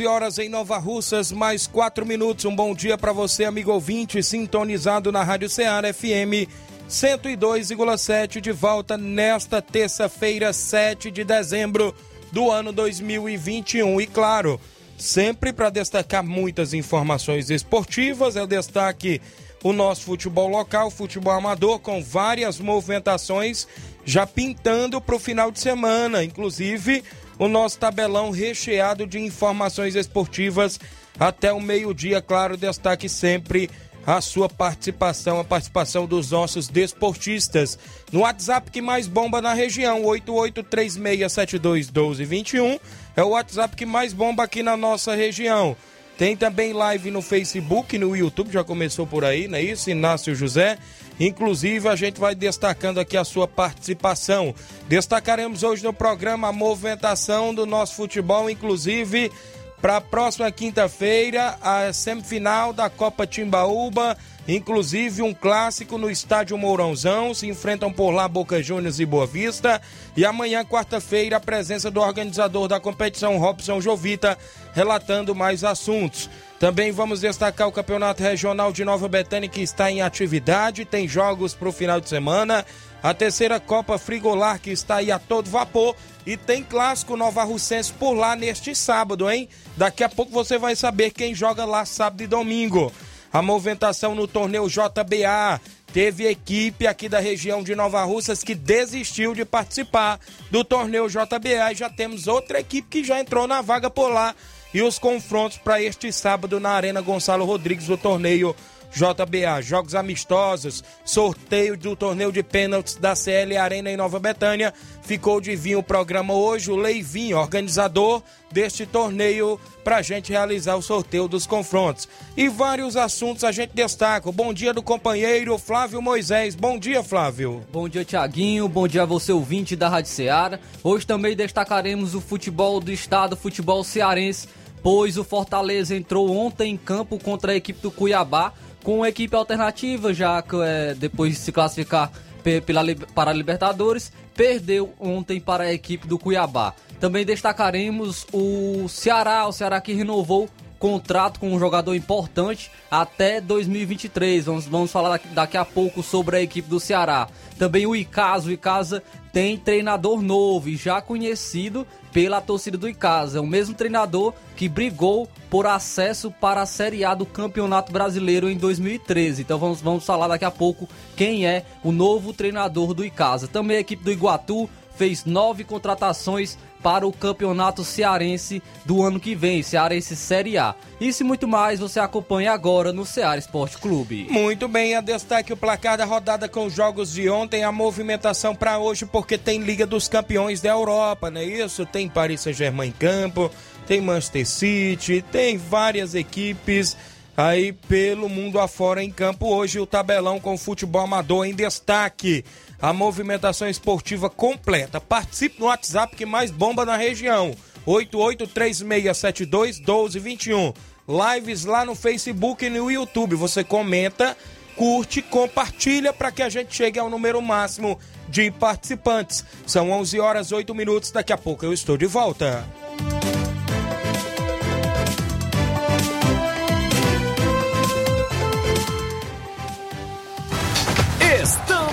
11 horas em Nova Russas, mais 4 minutos. Um bom dia para você, amigo ouvinte, sintonizado na Rádio Ceará FM 102,7, de volta nesta terça-feira, 7 de dezembro do ano 2021. E claro, sempre para destacar muitas informações esportivas, é o destaque o nosso futebol local, futebol amador, com várias movimentações já pintando para o final de semana, inclusive o nosso tabelão recheado de informações esportivas até o meio-dia. Claro, destaque sempre a sua participação, a participação dos nossos desportistas. No WhatsApp que mais bomba na região, 8836721221, é o WhatsApp que mais bomba aqui na nossa região. Tem também live no Facebook, no YouTube, já começou por aí, não é isso? Inácio José. Inclusive, a gente vai destacando aqui a sua participação. Destacaremos hoje no programa a movimentação do nosso futebol, inclusive para a próxima quinta-feira, a semifinal da Copa Timbaúba, inclusive um clássico no estádio Mourãozão. Se enfrentam por lá Boca Juniors e Boa Vista. E amanhã, quarta-feira, a presença do organizador da competição, Robson Jovita, relatando mais assuntos. Também vamos destacar o Campeonato Regional de Nova Betânia que está em atividade, tem jogos para o final de semana. A terceira Copa Frigolar que está aí a todo vapor e tem clássico Nova Russense por lá neste sábado, hein? Daqui a pouco você vai saber quem joga lá sábado e domingo. A movimentação no torneio JBA teve equipe aqui da região de Nova Russas que desistiu de participar do torneio JBA e já temos outra equipe que já entrou na vaga por lá e os confrontos para este sábado na Arena Gonçalo Rodrigues, o torneio JBA, jogos amistosos, sorteio do torneio de pênaltis da CL Arena em Nova Betânia. Ficou de vir o programa hoje, o Leivinho, organizador deste torneio, para a gente realizar o sorteio dos confrontos. E vários assuntos a gente destaca. Bom dia do companheiro Flávio Moisés. Bom dia, Flávio. Bom dia, Tiaguinho. Bom dia a você, ouvinte da Rádio Ceará. Hoje também destacaremos o futebol do estado, futebol cearense pois o Fortaleza entrou ontem em campo contra a equipe do Cuiabá com uma equipe alternativa, já que é, depois de se classificar pela, para a Libertadores, perdeu ontem para a equipe do Cuiabá. Também destacaremos o Ceará, o Ceará que renovou contrato com um jogador importante até 2023. Vamos, vamos falar daqui, a pouco sobre a equipe do Ceará. Também o Icasa, o Icasa tem treinador novo e já conhecido pela torcida do Icasa. É o mesmo treinador que brigou por acesso para a Série A do Campeonato Brasileiro em 2013. Então vamos, vamos falar daqui a pouco quem é o novo treinador do Icasa. Também a equipe do Iguatu fez nove contratações para o campeonato cearense do ano que vem, Cearense Série A. Isso e muito mais você acompanha agora no Ceará Esporte Clube. Muito bem, a destaque o placar da rodada com os jogos de ontem, a movimentação para hoje, porque tem Liga dos Campeões da Europa, não é isso? Tem Paris Saint-Germain em campo, tem Manchester City, tem várias equipes aí pelo mundo afora em campo. Hoje o tabelão com o futebol amador em destaque a movimentação esportiva completa. Participe no WhatsApp que mais bomba na região. 8836721221. Lives lá no Facebook e no YouTube. Você comenta, curte, compartilha para que a gente chegue ao número máximo de participantes. São 11 horas 8 minutos. Daqui a pouco eu estou de volta.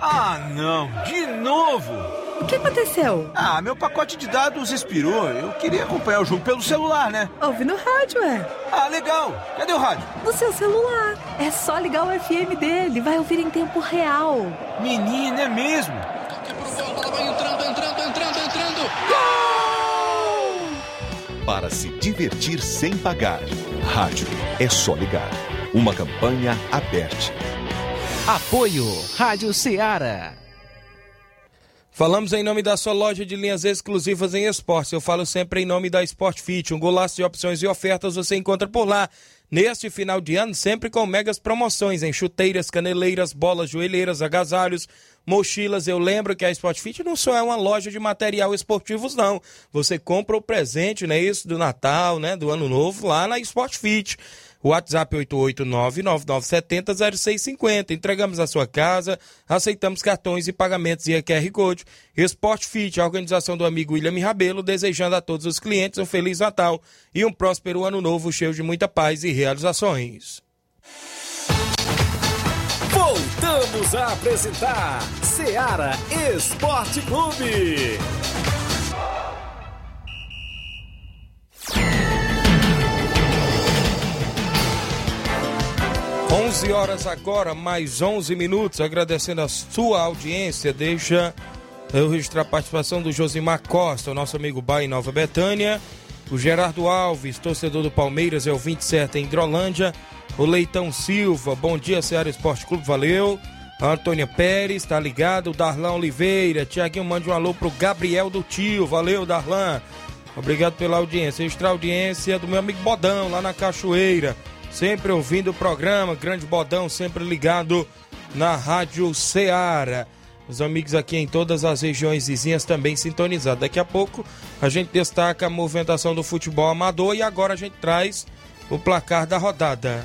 Ah, não, de novo! O que aconteceu? Ah, meu pacote de dados expirou. Eu queria acompanhar o jogo pelo celular, né? Ouve no rádio, é. Ah, legal. Cadê o rádio? No seu celular. É só ligar o FM dele. Vai ouvir em tempo real. Menina, é mesmo? Vai entrando, entrando, entrando, entrando. Para se divertir sem pagar. Rádio é só ligar. Uma campanha aberta. Apoio Rádio Ceará. Falamos em nome da sua loja de linhas exclusivas em esportes. Eu falo sempre em nome da Sport Fit. Um golaço de opções e ofertas você encontra por lá. Neste final de ano, sempre com megas promoções em chuteiras, caneleiras, bolas, joelheiras, agasalhos, mochilas. Eu lembro que a Sport Fit não só é uma loja de material esportivos, não. Você compra o presente, né? Isso do Natal, né? Do Ano Novo lá na Sport Fit. WhatsApp 889-9970-0650. Entregamos a sua casa, aceitamos cartões e pagamentos via QR Code. Esporte Fit, a organização do amigo William Rabelo, desejando a todos os clientes um Feliz Natal e um próspero Ano Novo cheio de muita paz e realizações. Voltamos a apresentar Seara Esporte Clube. 11 horas agora, mais 11 minutos. Agradecendo a sua audiência. Deixa eu registrar a participação do Josimar Costa, o nosso amigo Bai Nova Betânia. O Gerardo Alves, torcedor do Palmeiras, é o 27 em Hidrolândia. O Leitão Silva, bom dia, Ceará Esporte Clube, valeu. A Antônia Pérez, tá ligado. O Darlan Oliveira, Tiaguinho, mande um alô pro Gabriel do Tio, valeu, Darlan. Obrigado pela audiência. Extra audiência do meu amigo Bodão, lá na Cachoeira sempre ouvindo o programa, Grande Bodão, sempre ligado na Rádio Ceará. Os amigos aqui em todas as regiões vizinhas também sintonizados. Daqui a pouco a gente destaca a movimentação do futebol amador e agora a gente traz o placar da rodada.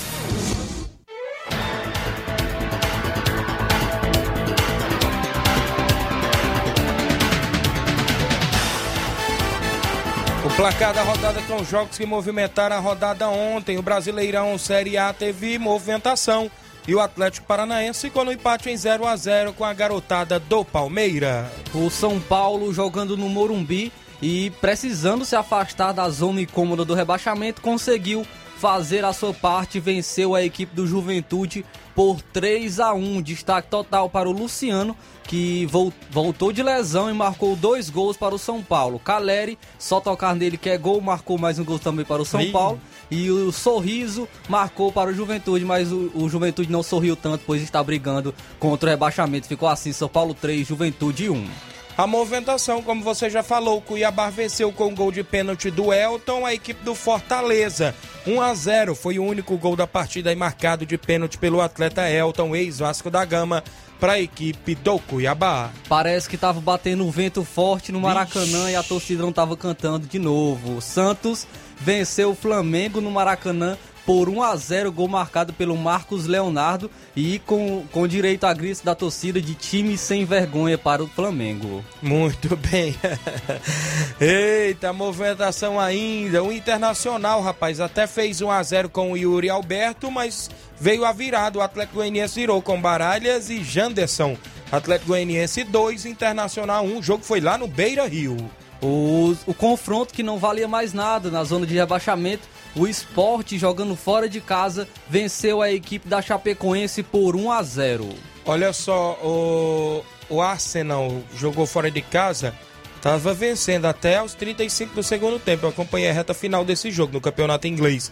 O placar da rodada com os jogos que movimentaram a rodada ontem. O Brasileirão Série A teve movimentação. E o Atlético Paranaense ficou no empate em 0 a 0 com a garotada do Palmeiras. O São Paulo jogando no Morumbi e precisando se afastar da zona incômoda do rebaixamento, conseguiu fazer a sua parte venceu a equipe do Juventude por 3 a 1 Destaque total para o Luciano, que voltou de lesão e marcou dois gols para o São Paulo. Caleri, só tocar nele que é gol, marcou mais um gol também para o São Sim. Paulo. E o Sorriso marcou para o Juventude, mas o, o, Juventude não sorriu tanto, pois está brigando contra o rebaixamento. Ficou assim, São Paulo 3, Juventude 1. A movimentação, como você já falou, o Cuiabá venceu com o gol de pênalti do Elton, a equipe do Fortaleza. 1 a 0 foi o único gol da partida e marcado de pênalti pelo atleta Elton, ex-Vasco da Gama, para a equipe do Cuiabá. Parece que estava batendo um vento forte no Maracanã Vixe. e a torcida não estava cantando de novo. O Santos venceu o Flamengo no Maracanã por 1 a 0 gol marcado pelo Marcos Leonardo e com, com direito a gritos da torcida de time sem vergonha para o Flamengo. Muito bem. Eita, movimentação ainda. O Internacional, rapaz, até fez 1 a 0 com o Yuri Alberto, mas veio a virada. O Atlético Goianiense virou com Baralhas e Janderson. Atlético Goianiense 2, Internacional 1. O jogo foi lá no Beira Rio. O, o confronto que não valia mais nada na zona de rebaixamento o esporte jogando fora de casa venceu a equipe da Chapecoense por 1 a 0. Olha só, o, o Arsenal jogou fora de casa Estava vencendo até os 35 do segundo tempo. Eu acompanhei a reta final desse jogo no campeonato inglês.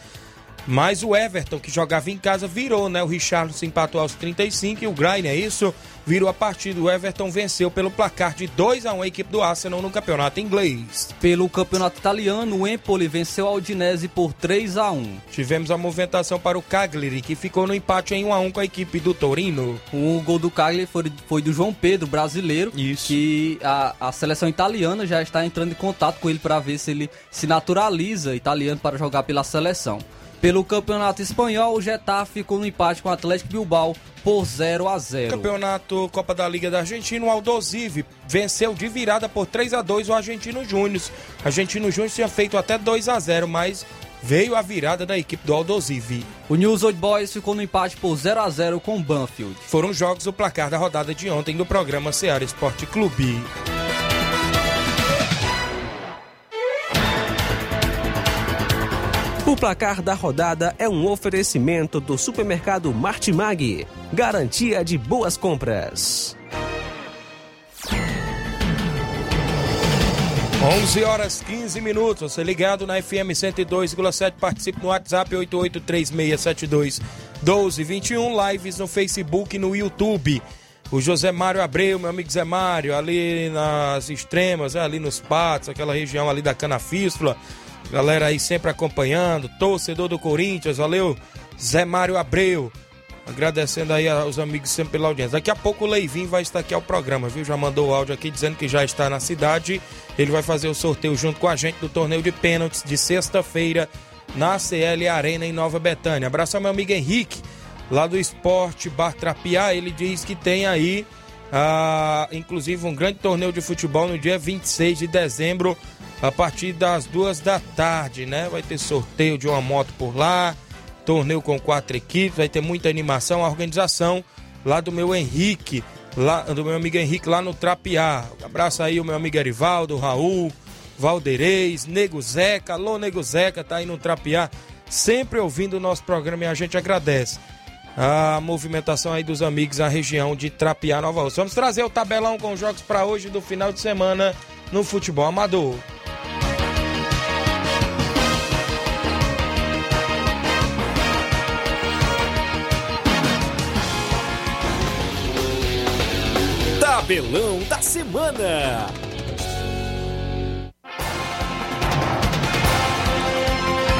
Mas o Everton, que jogava em casa, virou, né? O Richarlison empatou aos 35 e o Grain, é isso? Virou a partida. O Everton venceu pelo placar de 2 a 1 a equipe do Arsenal no campeonato inglês. Pelo campeonato italiano, o Empoli venceu a Udinese por 3 a 1 Tivemos a movimentação para o Cagliari, que ficou no empate em 1 a 1 com a equipe do Torino. O gol do Cagliari foi, foi do João Pedro, brasileiro. Isso. Que a, a seleção italiana já está entrando em contato com ele para ver se ele se naturaliza italiano para jogar pela seleção. Pelo campeonato espanhol, o Getafe ficou no empate com o Atlético Bilbao por 0 a 0. Campeonato Copa da Liga da Argentina, o Aldosive venceu de virada por 3 a 2 o Argentino Júnior. Argentino Júnior tinha feito até 2 a 0, mas veio a virada da equipe do Aldosive. O News Old Boys ficou no empate por 0 a 0 com o Banfield. Foram jogos do placar da rodada de ontem do programa Ceará Esporte Clube. O placar da rodada é um oferecimento do supermercado Martimag. Garantia de boas compras. 11 horas 15 minutos. Você ligado na FM 102,7. Participe no WhatsApp 883672 1221. Lives no Facebook e no YouTube. O José Mário Abreu, meu amigo Zé Mário, ali nas extremas, né, ali nos patos, aquela região ali da Canafístula. Galera aí sempre acompanhando, torcedor do Corinthians, valeu, Zé Mário Abreu. Agradecendo aí aos amigos sempre pela audiência. Daqui a pouco o Leivinho vai estar aqui ao programa, viu? Já mandou o áudio aqui dizendo que já está na cidade. Ele vai fazer o sorteio junto com a gente do torneio de pênaltis de sexta-feira na CL Arena em Nova Betânia. Abraço ao meu amigo Henrique, lá do Esporte Bar Trapiá. Ele diz que tem aí, ah, inclusive, um grande torneio de futebol no dia 26 de dezembro a partir das duas da tarde, né? Vai ter sorteio de uma moto por lá, torneio com quatro equipes, vai ter muita animação, a organização lá do meu Henrique, lá do meu amigo Henrique lá no Trapiá. Abraço aí o meu amigo Erivaldo, Raul, Valdeirês, Nego Zeca, alô Nego Zeca, tá aí no Trapiá, sempre ouvindo o nosso programa e a gente agradece. A movimentação aí dos amigos da região de Trapiá, Nova Rússia. Vamos trazer o tabelão com os jogos para hoje do final de semana no futebol amador. Tabelão da Semana.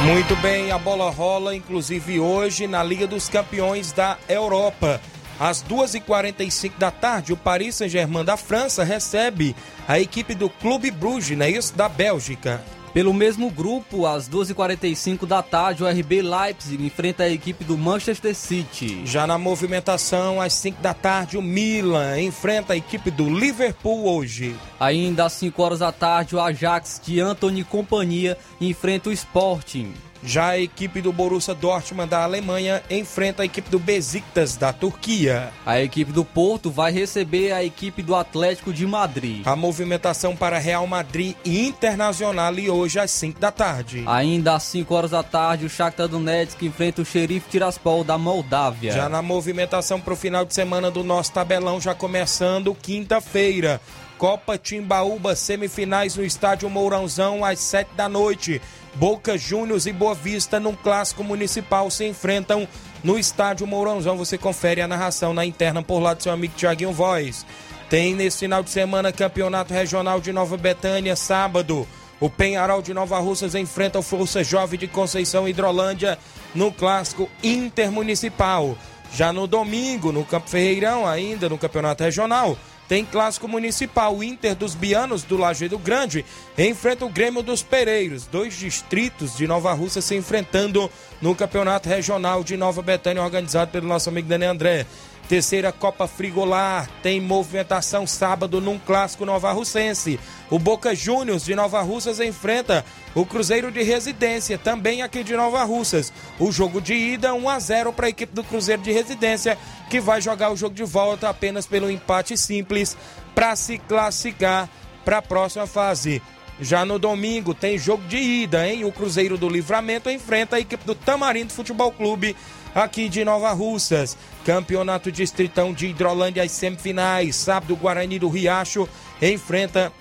Muito bem, a bola rola, inclusive hoje, na Liga dos Campeões da Europa. Às 2h45 da tarde, o Paris Saint-Germain da França recebe a equipe do Clube Bruges, não é isso? Da Bélgica. Pelo mesmo grupo, às 2h45 da tarde, o RB Leipzig enfrenta a equipe do Manchester City. Já na movimentação, às 5 da tarde, o Milan enfrenta a equipe do Liverpool hoje. Ainda às 5 horas da tarde, o Ajax de Anthony e companhia enfrenta o Sporting. Já a equipe do Borussia Dortmund da Alemanha enfrenta a equipe do Besiktas da Turquia. A equipe do Porto vai receber a equipe do Atlético de Madrid. A movimentação para Real Madrid e Internacional e hoje às 5 da tarde. Ainda às 5 horas da tarde, o Shakhtar Donetsk enfrenta o Xerife Tiraspol da Moldávia. Já na movimentação para o final de semana do nosso tabelão, já começando quinta-feira. Copa Timbaúba, semifinais no estádio Mourãozão às 7 da noite. Boca Juniors e Boa Vista num clássico municipal se enfrentam no estádio Mourãozão. Você confere a narração na interna por lá do seu amigo Tiaguinho Voz. Tem nesse final de semana Campeonato Regional de Nova Betânia, sábado. O Penharol de Nova Russas enfrenta o Força Jovem de Conceição Hidrolândia no clássico intermunicipal. Já no domingo, no Campo Ferreirão, ainda no Campeonato Regional, tem clássico municipal. O Inter dos Bianos do Lajeado Grande enfrenta o Grêmio dos Pereiros. Dois distritos de Nova Rússia se enfrentando no Campeonato Regional de Nova Betânia, organizado pelo nosso amigo Daniel André. Terceira Copa Frigolar tem movimentação sábado num clássico nova russense. O Boca Juniors de Nova Russas enfrenta o Cruzeiro de Residência, também aqui de Nova Russas. O jogo de ida 1 a 0 para a equipe do Cruzeiro de Residência, que vai jogar o jogo de volta apenas pelo empate simples para se classificar para a próxima fase. Já no domingo tem jogo de ida, hein? O Cruzeiro do Livramento enfrenta a equipe do Tamarindo Futebol Clube aqui de Nova Russas. Campeonato Distritão de Hidrolândia, as semifinais. Sábado, o Guarani do Riacho enfrenta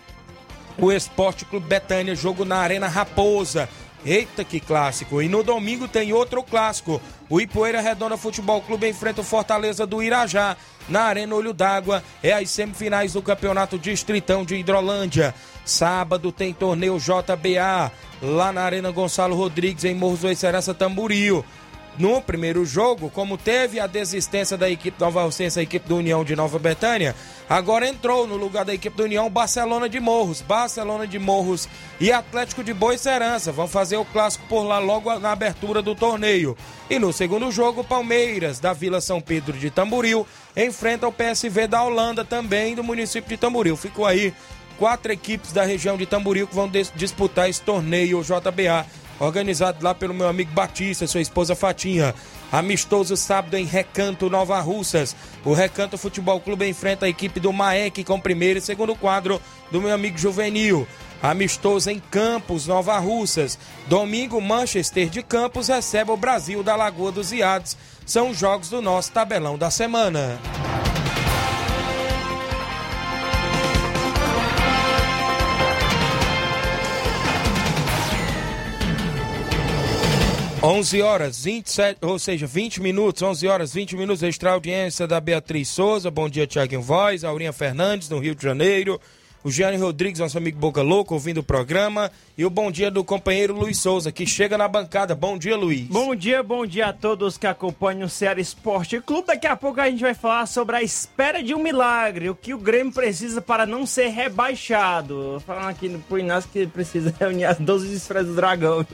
o Esporte Clube Betânia, jogo na Arena Raposa. Eita, que clássico! E no domingo tem outro clássico. O Ipueira Redonda Futebol Clube enfrenta o Fortaleza do Irajá. Na Arena Olho d'Água é as semifinais do Campeonato Distritão de Hidrolândia. Sábado tem torneio JBA lá na Arena Gonçalo Rodrigues em Morros do Serança Tamburio. No primeiro jogo, como teve a desistência da equipe Nova Alcense, a equipe do União de Nova Betânia, agora entrou no lugar da equipe do União Barcelona de Morros. Barcelona de Morros e Atlético de Boa Serança vão fazer o clássico por lá logo na abertura do torneio. E no segundo jogo, Palmeiras, da Vila São Pedro de Tamboril, enfrenta o PSV da Holanda, também do município de Tamboril. Ficou aí quatro equipes da região de Tamboril que vão disputar esse torneio JBA organizado lá pelo meu amigo Batista, sua esposa Fatinha. Amistoso sábado em Recanto, Nova Russas. O Recanto Futebol Clube enfrenta a equipe do Maek com primeiro e segundo quadro do meu amigo Juvenil. Amistoso em Campos, Nova Russas. Domingo, Manchester de Campos recebe o Brasil da Lagoa dos Iados. São os jogos do nosso tabelão da semana. 11 horas 27, ou seja, 20 minutos, 11 horas 20 minutos, extra audiência da Beatriz Souza. Bom dia, Tiaguinho Voz, Aurinha Fernandes, no Rio de Janeiro o Gianni Rodrigues, nosso amigo Boca Louco, ouvindo o programa. E o bom dia do companheiro Luiz Souza, que chega na bancada. Bom dia, Luiz. Bom dia, bom dia a todos que acompanham o Ceará Esporte Clube. Daqui a pouco a gente vai falar sobre a espera de um milagre, o que o Grêmio precisa para não ser rebaixado. Falando aqui no Inácio que precisa reunir as 12 esferas do dragão.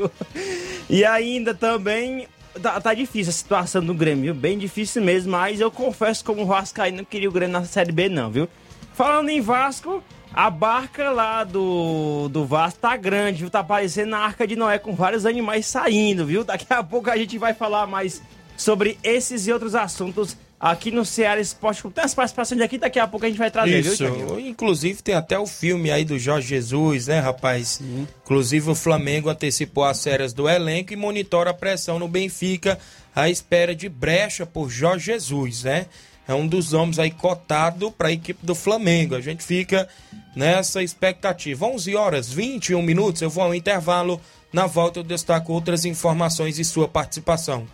E ainda também Tá, tá, difícil a situação do Grêmio? Bem difícil mesmo, mas eu confesso como o Vasco aí não queria o Grêmio na Série B não, viu? Falando em Vasco, a barca lá do, do Vasco tá grande, viu? Tá parecendo a Arca de Noé com vários animais saindo, viu? Daqui a pouco a gente vai falar mais sobre esses e outros assuntos aqui no Ceará Esporte Clube. Tem as participações aqui, daqui a pouco a gente vai trazer, Isso. viu? Inclusive tem até o filme aí do Jorge Jesus, né, rapaz? Uhum. Inclusive o Flamengo antecipou as férias do elenco e monitora a pressão no Benfica à espera de brecha por Jorge Jesus, né? É um dos homens aí cotado para a equipe do Flamengo. A gente fica nessa expectativa. 11 horas 21 minutos, eu vou ao intervalo. Na volta eu destaco outras informações e sua participação.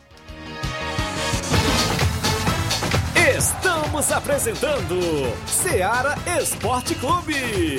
Estamos apresentando Seara Esporte Clube.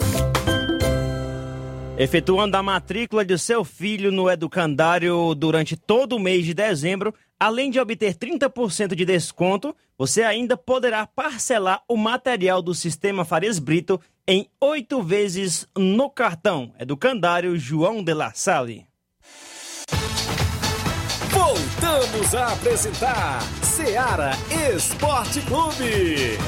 Efetuando a matrícula de seu filho no educandário durante todo o mês de dezembro, além de obter 30% de desconto, você ainda poderá parcelar o material do Sistema Farias Brito em oito vezes no cartão. Educandário João de La Salle. Voltamos a apresentar Seara Esporte Clube.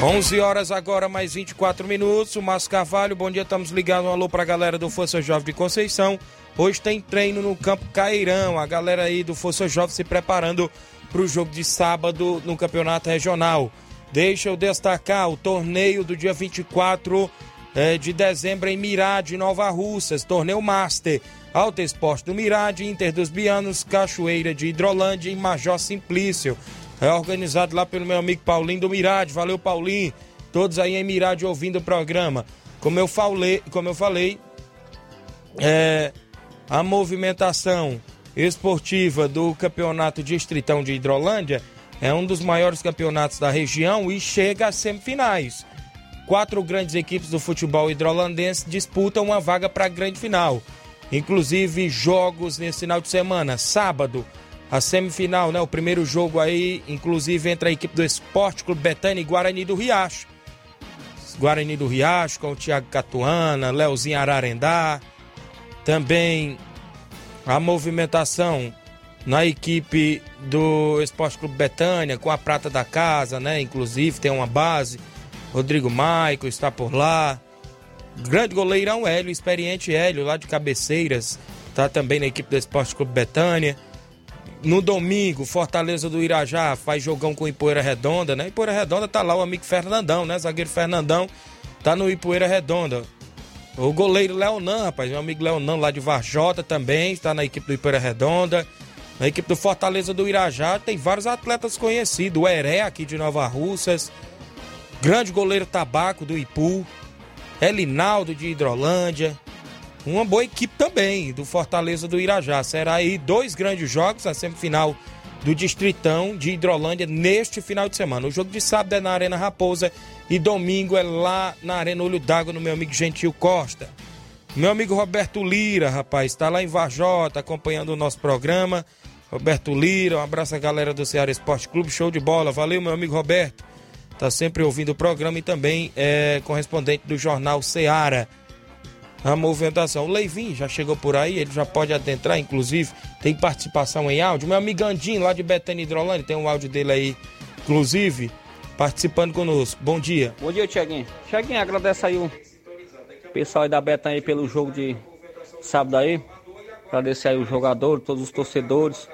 11 horas agora, mais 24 minutos. O Márcio Carvalho, bom dia, estamos ligados. Um alô para a galera do Força Jovem de Conceição. Hoje tem treino no Campo Cairão. A galera aí do Força Jovem se preparando para o jogo de sábado no Campeonato Regional. Deixa eu destacar o torneio do dia 24 eh, de dezembro em Mirade, Nova Russas. Torneio Master. Alto Esporte do Mirade, Inter dos Bianos, Cachoeira de Hidrolândia e Major Simplício. É organizado lá pelo meu amigo Paulinho do Mirade. Valeu, Paulinho. Todos aí em Mirade ouvindo o programa. Como eu falei, como eu falei é, a movimentação esportiva do Campeonato Distritão de Hidrolândia é um dos maiores campeonatos da região e chega às semifinais. Quatro grandes equipes do futebol hidrolandense disputam uma vaga para a grande final. Inclusive jogos nesse final de semana. Sábado, a semifinal, né? O primeiro jogo aí, inclusive entre a equipe do Esporte Clube Betânia e Guarani do Riacho. Guarani do Riacho com o Thiago Catuana, Leozinho Ararendá. Também a movimentação na equipe do Esporte Clube Betânia com a prata da casa, né? Inclusive tem uma base. Rodrigo Maico está por lá. Grande goleirão Hélio, experiente Hélio, lá de Cabeceiras. Tá também na equipe do Esporte Clube Betânia. No domingo, Fortaleza do Irajá faz jogão com Ipoeira Redonda, né? Ipoeira Redonda tá lá o amigo Fernandão, né? Zagueiro Fernandão tá no Ipoeira Redonda. O goleiro Leonan, rapaz, meu amigo Leonan lá de Varjota também está na equipe do Ipoeira Redonda. Na equipe do Fortaleza do Irajá tem vários atletas conhecidos. O Heré aqui de Nova Russas. Grande goleiro Tabaco do Ipu. Elinaldo de Hidrolândia uma boa equipe também do Fortaleza do Irajá. Será aí dois grandes jogos, a semifinal do Distritão de Hidrolândia neste final de semana. O jogo de sábado é na Arena Raposa e domingo é lá na Arena Olho d'Água no meu amigo Gentil Costa. Meu amigo Roberto Lira, rapaz, está lá em Varjota acompanhando o nosso programa. Roberto Lira, um abraço à galera do Ceará Esporte Clube, show de bola. Valeu, meu amigo Roberto. Tá sempre ouvindo o programa e também é correspondente do jornal Ceará a movimentação. O Leivin já chegou por aí, ele já pode adentrar, inclusive, tem participação em áudio. Meu amigo Andinho, lá de Betânia Hidrolândia, tem um áudio dele aí, inclusive, participando conosco. Bom dia. Bom dia, Tiaguinho. Tiaguinho, agradece aí o pessoal aí da Betânia pelo jogo de sábado aí. Agradecer aí os jogadores, todos os torcedores.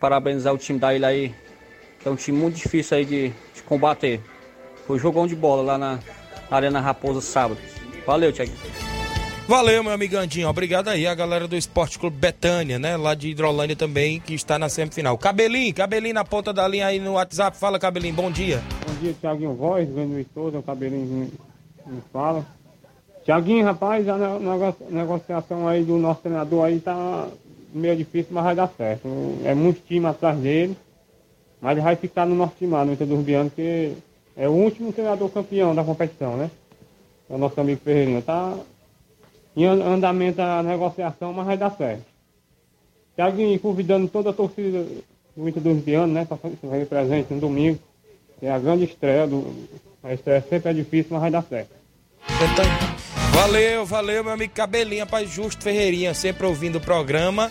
Parabenizar o time da ilha aí, que é um time muito difícil aí de, de combater. Foi jogão de bola lá na Arena Raposa sábado. Valeu, Tiaguinho. Valeu, meu amigo Andinho. Obrigado aí a galera do Esporte Clube Betânia, né? Lá de Hidrolândia também, que está na semifinal. Cabelinho, Cabelinho na ponta da linha aí no WhatsApp. Fala, Cabelinho, bom dia. Bom dia, Tiaguinho Voz, vendo o Souza, o Cabelinho me fala. Tiaguinho, rapaz, a negociação aí do nosso treinador aí tá meio difícil, mas vai dar certo. É muito time atrás dele, mas ele vai ficar no nosso time lá, no Bianos, que é o último treinador campeão da competição, né? É o nosso amigo Ferreirinha. Tá, em andamento a negociação, mas vai dar certo. Tiaguinho convidando toda a torcida do Inter dos Bianos, né, para fazer presente no domingo. É a grande estreia do. A estreia sempre é difícil, mas vai dar certo. Valeu, valeu, meu amigo Cabelinha, pai Justo Ferreirinha, sempre ouvindo o programa.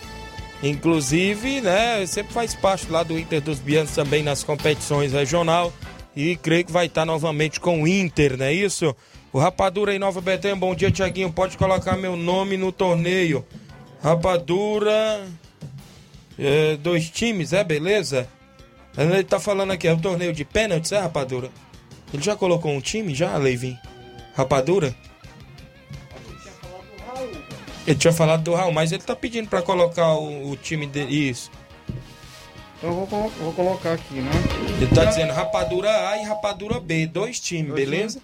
Inclusive, né, sempre faz parte lá do Inter dos Bianos também nas competições regional. E creio que vai estar novamente com o Inter, não é isso? O Rapadura em Nova Betânia, bom dia, Tiaguinho. Pode colocar meu nome no torneio. Rapadura. É, dois times, é beleza? Ele tá falando aqui, é o torneio de pênaltis, é, Rapadura? Ele já colocou um time, já, Leivin? Rapadura? Ele tinha falado do Raul, mas ele tá pedindo pra colocar o, o time dele. Isso. Então eu vou, vou colocar aqui, né? Ele tá dizendo rapadura A e rapadura B, dois times, Dois beleza?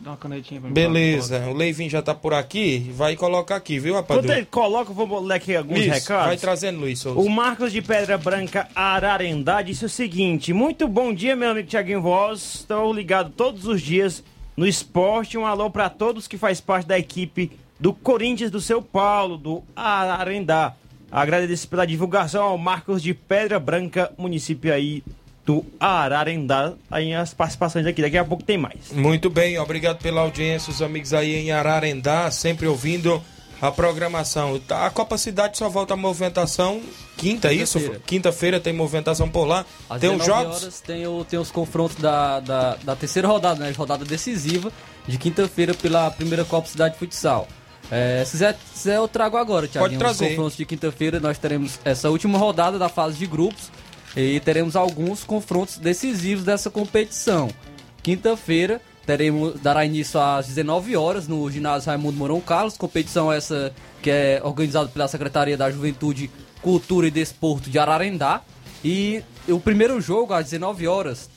Dá uma canetinha pra mim. Beleza, o Leivinho já tá por aqui, vai colocar aqui, viu, Enquanto rapadura? ele coloca, eu vou ler aqui alguns Isso, recados. vai trazendo, Luiz Souza. O Marcos de Pedra Branca Ararendá disse o seguinte: Muito bom dia, meu amigo Tiaguinho Voz. Estou ligado todos os dias no esporte. Um alô para todos que faz parte da equipe do Corinthians do seu Paulo, do Ararendá. Agradeço pela divulgação ao Marcos de Pedra Branca, município aí do Ararendá. Aí as participações aqui, daqui a pouco tem mais. Muito bem, obrigado pela audiência, os amigos aí em Ararendá, sempre ouvindo a programação. Tá, A Copa Cidade só volta à movimentação quinta, é isso? Quinta-feira. Tem movimentação por lá. Às tem os 19 jogos. horas tem, o- tem os confrontos da, da, da terceira rodada, né? Rodada decisiva de quinta-feira pela primeira Copa Cidade Futsal. É, se, quiser, se quiser, eu trago agora, Thiago. trazer. Os confrontos de quinta-feira nós teremos essa última rodada da fase de grupos e teremos alguns confrontos decisivos dessa competição. Quinta-feira teremos dará início às 19 horas no ginásio Raimundo Mourão Carlos, competição essa que é organizada pela Secretaria da Juventude, Cultura e Desporto de Ararendá. E o primeiro jogo às 19 horas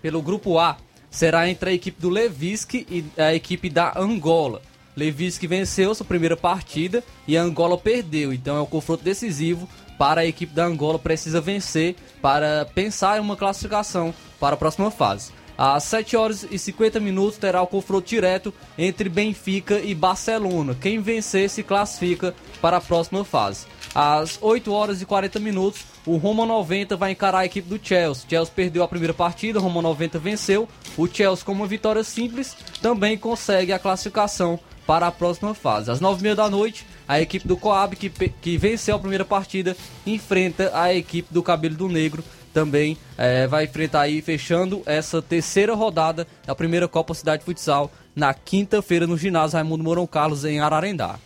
pelo grupo A será entre a equipe do Levisque e a equipe da Angola. Levisque venceu sua primeira partida e a Angola perdeu, então é um confronto decisivo para a equipe da Angola precisa vencer para pensar em uma classificação para a próxima fase. Às 7 horas e 50 minutos terá o confronto direto entre Benfica e Barcelona. Quem vencer se classifica para a próxima fase. Às 8 horas e 40 minutos, o Roma 90 vai encarar a equipe do Chelsea. Chelsea perdeu a primeira partida, o Roma 90 venceu. O Chelsea, com uma vitória simples, também consegue a classificação para a próxima fase. Às 9h30 da noite, a equipe do Coab, que, que venceu a primeira partida, enfrenta a equipe do Cabelo do Negro. Também eh, vai enfrentar aí, fechando essa terceira rodada da primeira Copa Cidade Futsal na quinta-feira no ginásio Raimundo Mourão Carlos, em Ararendá.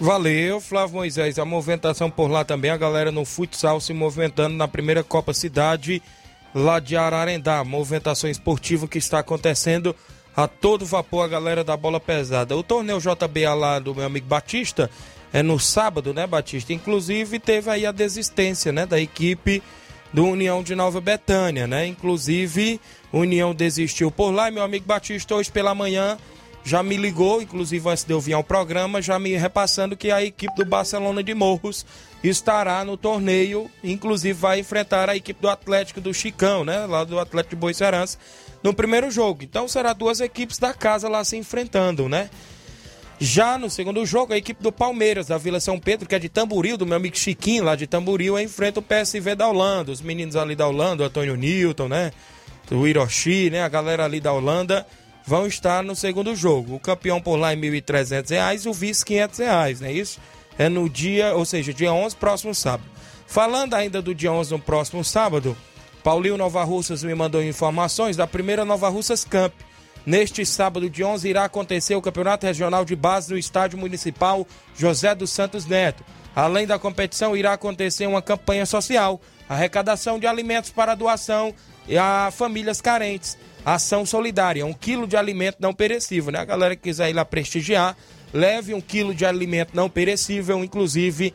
Valeu, Flávio Moisés. A movimentação por lá também, a galera no futsal se movimentando na primeira Copa Cidade lá de Ararendá. Movimentação esportiva que está acontecendo a todo vapor, a galera da bola pesada. O torneio JBA lá do meu amigo Batista é no sábado, né, Batista? Inclusive teve aí a desistência, né, da equipe do União de Nova Betânia, né? Inclusive, União desistiu por lá e meu amigo Batista hoje pela manhã já me ligou, inclusive antes de eu vir ao programa, já me repassando que a equipe do Barcelona de Morros estará no torneio, inclusive vai enfrentar a equipe do Atlético do Chicão, né? Lá do Atlético de Boicerança, no primeiro jogo. Então será duas equipes da casa lá se enfrentando, né? Já no segundo jogo, a equipe do Palmeiras, da Vila São Pedro, que é de Tamboril, do meu amigo Chiquinho, lá de Tamboril, enfrenta o PSV da Holanda. Os meninos ali da Holanda, o Antônio Newton, né? O Hiroshi, né? A galera ali da Holanda vão estar no segundo jogo. O campeão por lá é R$ 1.300 e o vice R$ 500, não é isso? É no dia, ou seja, dia 11, próximo sábado. Falando ainda do dia 11, no próximo sábado, Paulinho Nova Russas me mandou informações da primeira Nova Russas Camp. Neste sábado de 11 irá acontecer o Campeonato Regional de Base no Estádio Municipal José dos Santos Neto. Além da competição, irá acontecer uma campanha social, arrecadação de alimentos para doação a famílias carentes. Ação solidária, um quilo de alimento não perecível, né? A galera que quiser ir lá prestigiar, leve um quilo de alimento não perecível, inclusive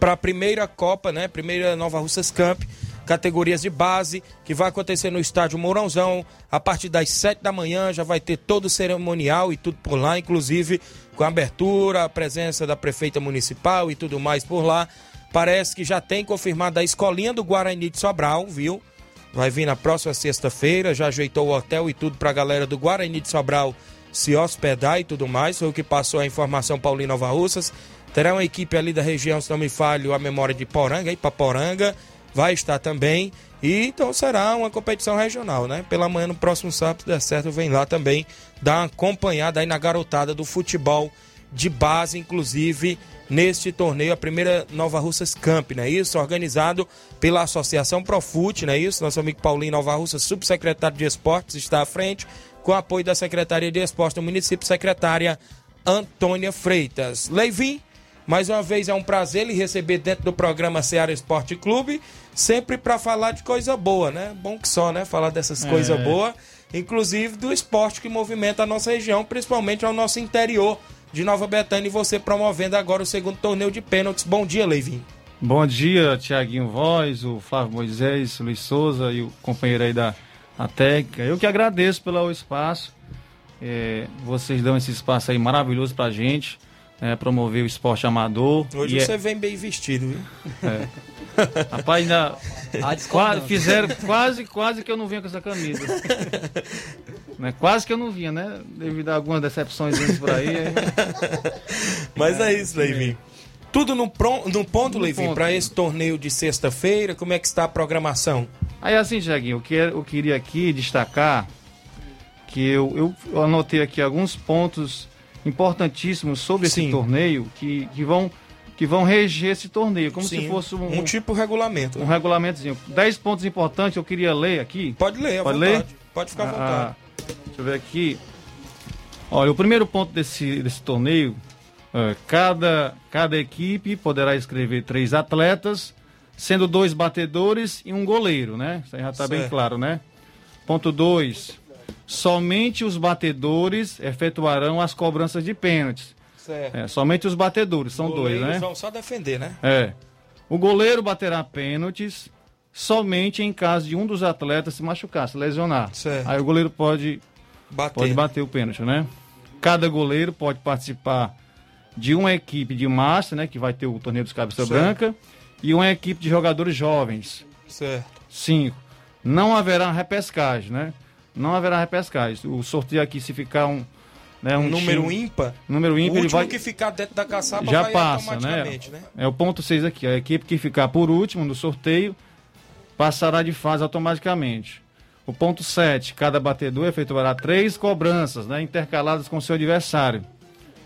para a primeira Copa, né? Primeira Nova Russas Camp, categorias de base, que vai acontecer no estádio Mourãozão, a partir das 7 da manhã, já vai ter todo o cerimonial e tudo por lá, inclusive com a abertura, a presença da prefeita municipal e tudo mais por lá. Parece que já tem confirmado a escolinha do Guarani de Sobral, viu? Vai vir na próxima sexta-feira, já ajeitou o hotel e tudo pra galera do Guarani de Sobral se hospedar e tudo mais. Foi o que passou a informação Paulinho Nova Russas. Terá uma equipe ali da região, se não me falho, a memória de Poranga, Ipaporanga, vai estar também. E então será uma competição regional, né? Pela manhã, no próximo sábado, der certo, vem lá também dar uma acompanhada aí na garotada do futebol de base, inclusive neste torneio, a primeira Nova Russas Camp, não é isso? Organizado pela Associação Profute, não é isso? Nosso amigo Paulinho Nova Russas, subsecretário de Esportes, está à frente, com apoio da Secretaria de Esportes do município, secretária Antônia Freitas. Leivin, mais uma vez é um prazer lhe receber dentro do programa Ceará Esporte Clube, sempre para falar de coisa boa, né? Bom que só, né? Falar dessas É. coisas boas, inclusive do esporte que movimenta a nossa região, principalmente ao nosso interior de Nova Betânia e você promovendo agora o segundo torneio de pênaltis. Bom dia, Leivinho. Bom dia, Tiaguinho Voz, o Flávio Moisés, o Luiz Souza e o companheiro aí da a técnica. Eu que agradeço pelo espaço. É, vocês dão esse espaço aí maravilhoso pra gente. É, promover o esporte amador. Hoje E você é- vem bem vestido, viu? É. Rapaz, ainda A qua- discordância. fizeram quase, quase que eu não vinha com essa camisa. Né? Quase que eu não vinha, né? Devido a algumas decepções por aí. aí- Mas é isso, Leivinho. Tudo no, pron- no ponto, Leivinho, para esse torneio de sexta-feira. Como é que está a programação? Aí assim, Tiaguinho, eu, que- eu queria aqui destacar que eu, eu anotei aqui alguns pontos importantíssimos sobre esse Sim. torneio que, que, vão, que vão reger esse torneio, como Sim, se fosse um, um tipo regulamento. um regulamentozinho. Dez pontos importantes eu queria ler aqui. Pode ler, Pode vontade. ler? Pode ficar à Ah, vontade. deixa eu ver aqui. Olha, o primeiro ponto desse, desse torneio, é, cada, cada equipe poderá escrever três atletas, sendo dois batedores e um goleiro, né? Isso aí já está bem claro, né? Ponto 2. Somente os batedores efetuarão as cobranças de pênaltis. Certo. É, somente os batedores, são dois, né? vão só defender, né? É. O goleiro baterá pênaltis somente em caso de um dos atletas se machucar, se lesionar. Certo. Aí o goleiro pode Bater. pode bater o pênalti, né? Cada goleiro pode participar de uma equipe de master, né, que vai ter o torneio dos cabeça Certo. branca, e uma equipe de jogadores jovens. Certo. Cinco. Não haverá repescagem, né? Não haverá repescagem. O sorteio aqui, se ficar um, né, um Um número time- ímpar. número o ímpar, ele último vai que ficar dentro da caçapa já vai passa, né? né? É o ponto 6 aqui. A equipe que ficar por último no sorteio passará de fase automaticamente. O ponto 7, cada batedor efetuará três cobranças, né, intercaladas com seu adversário.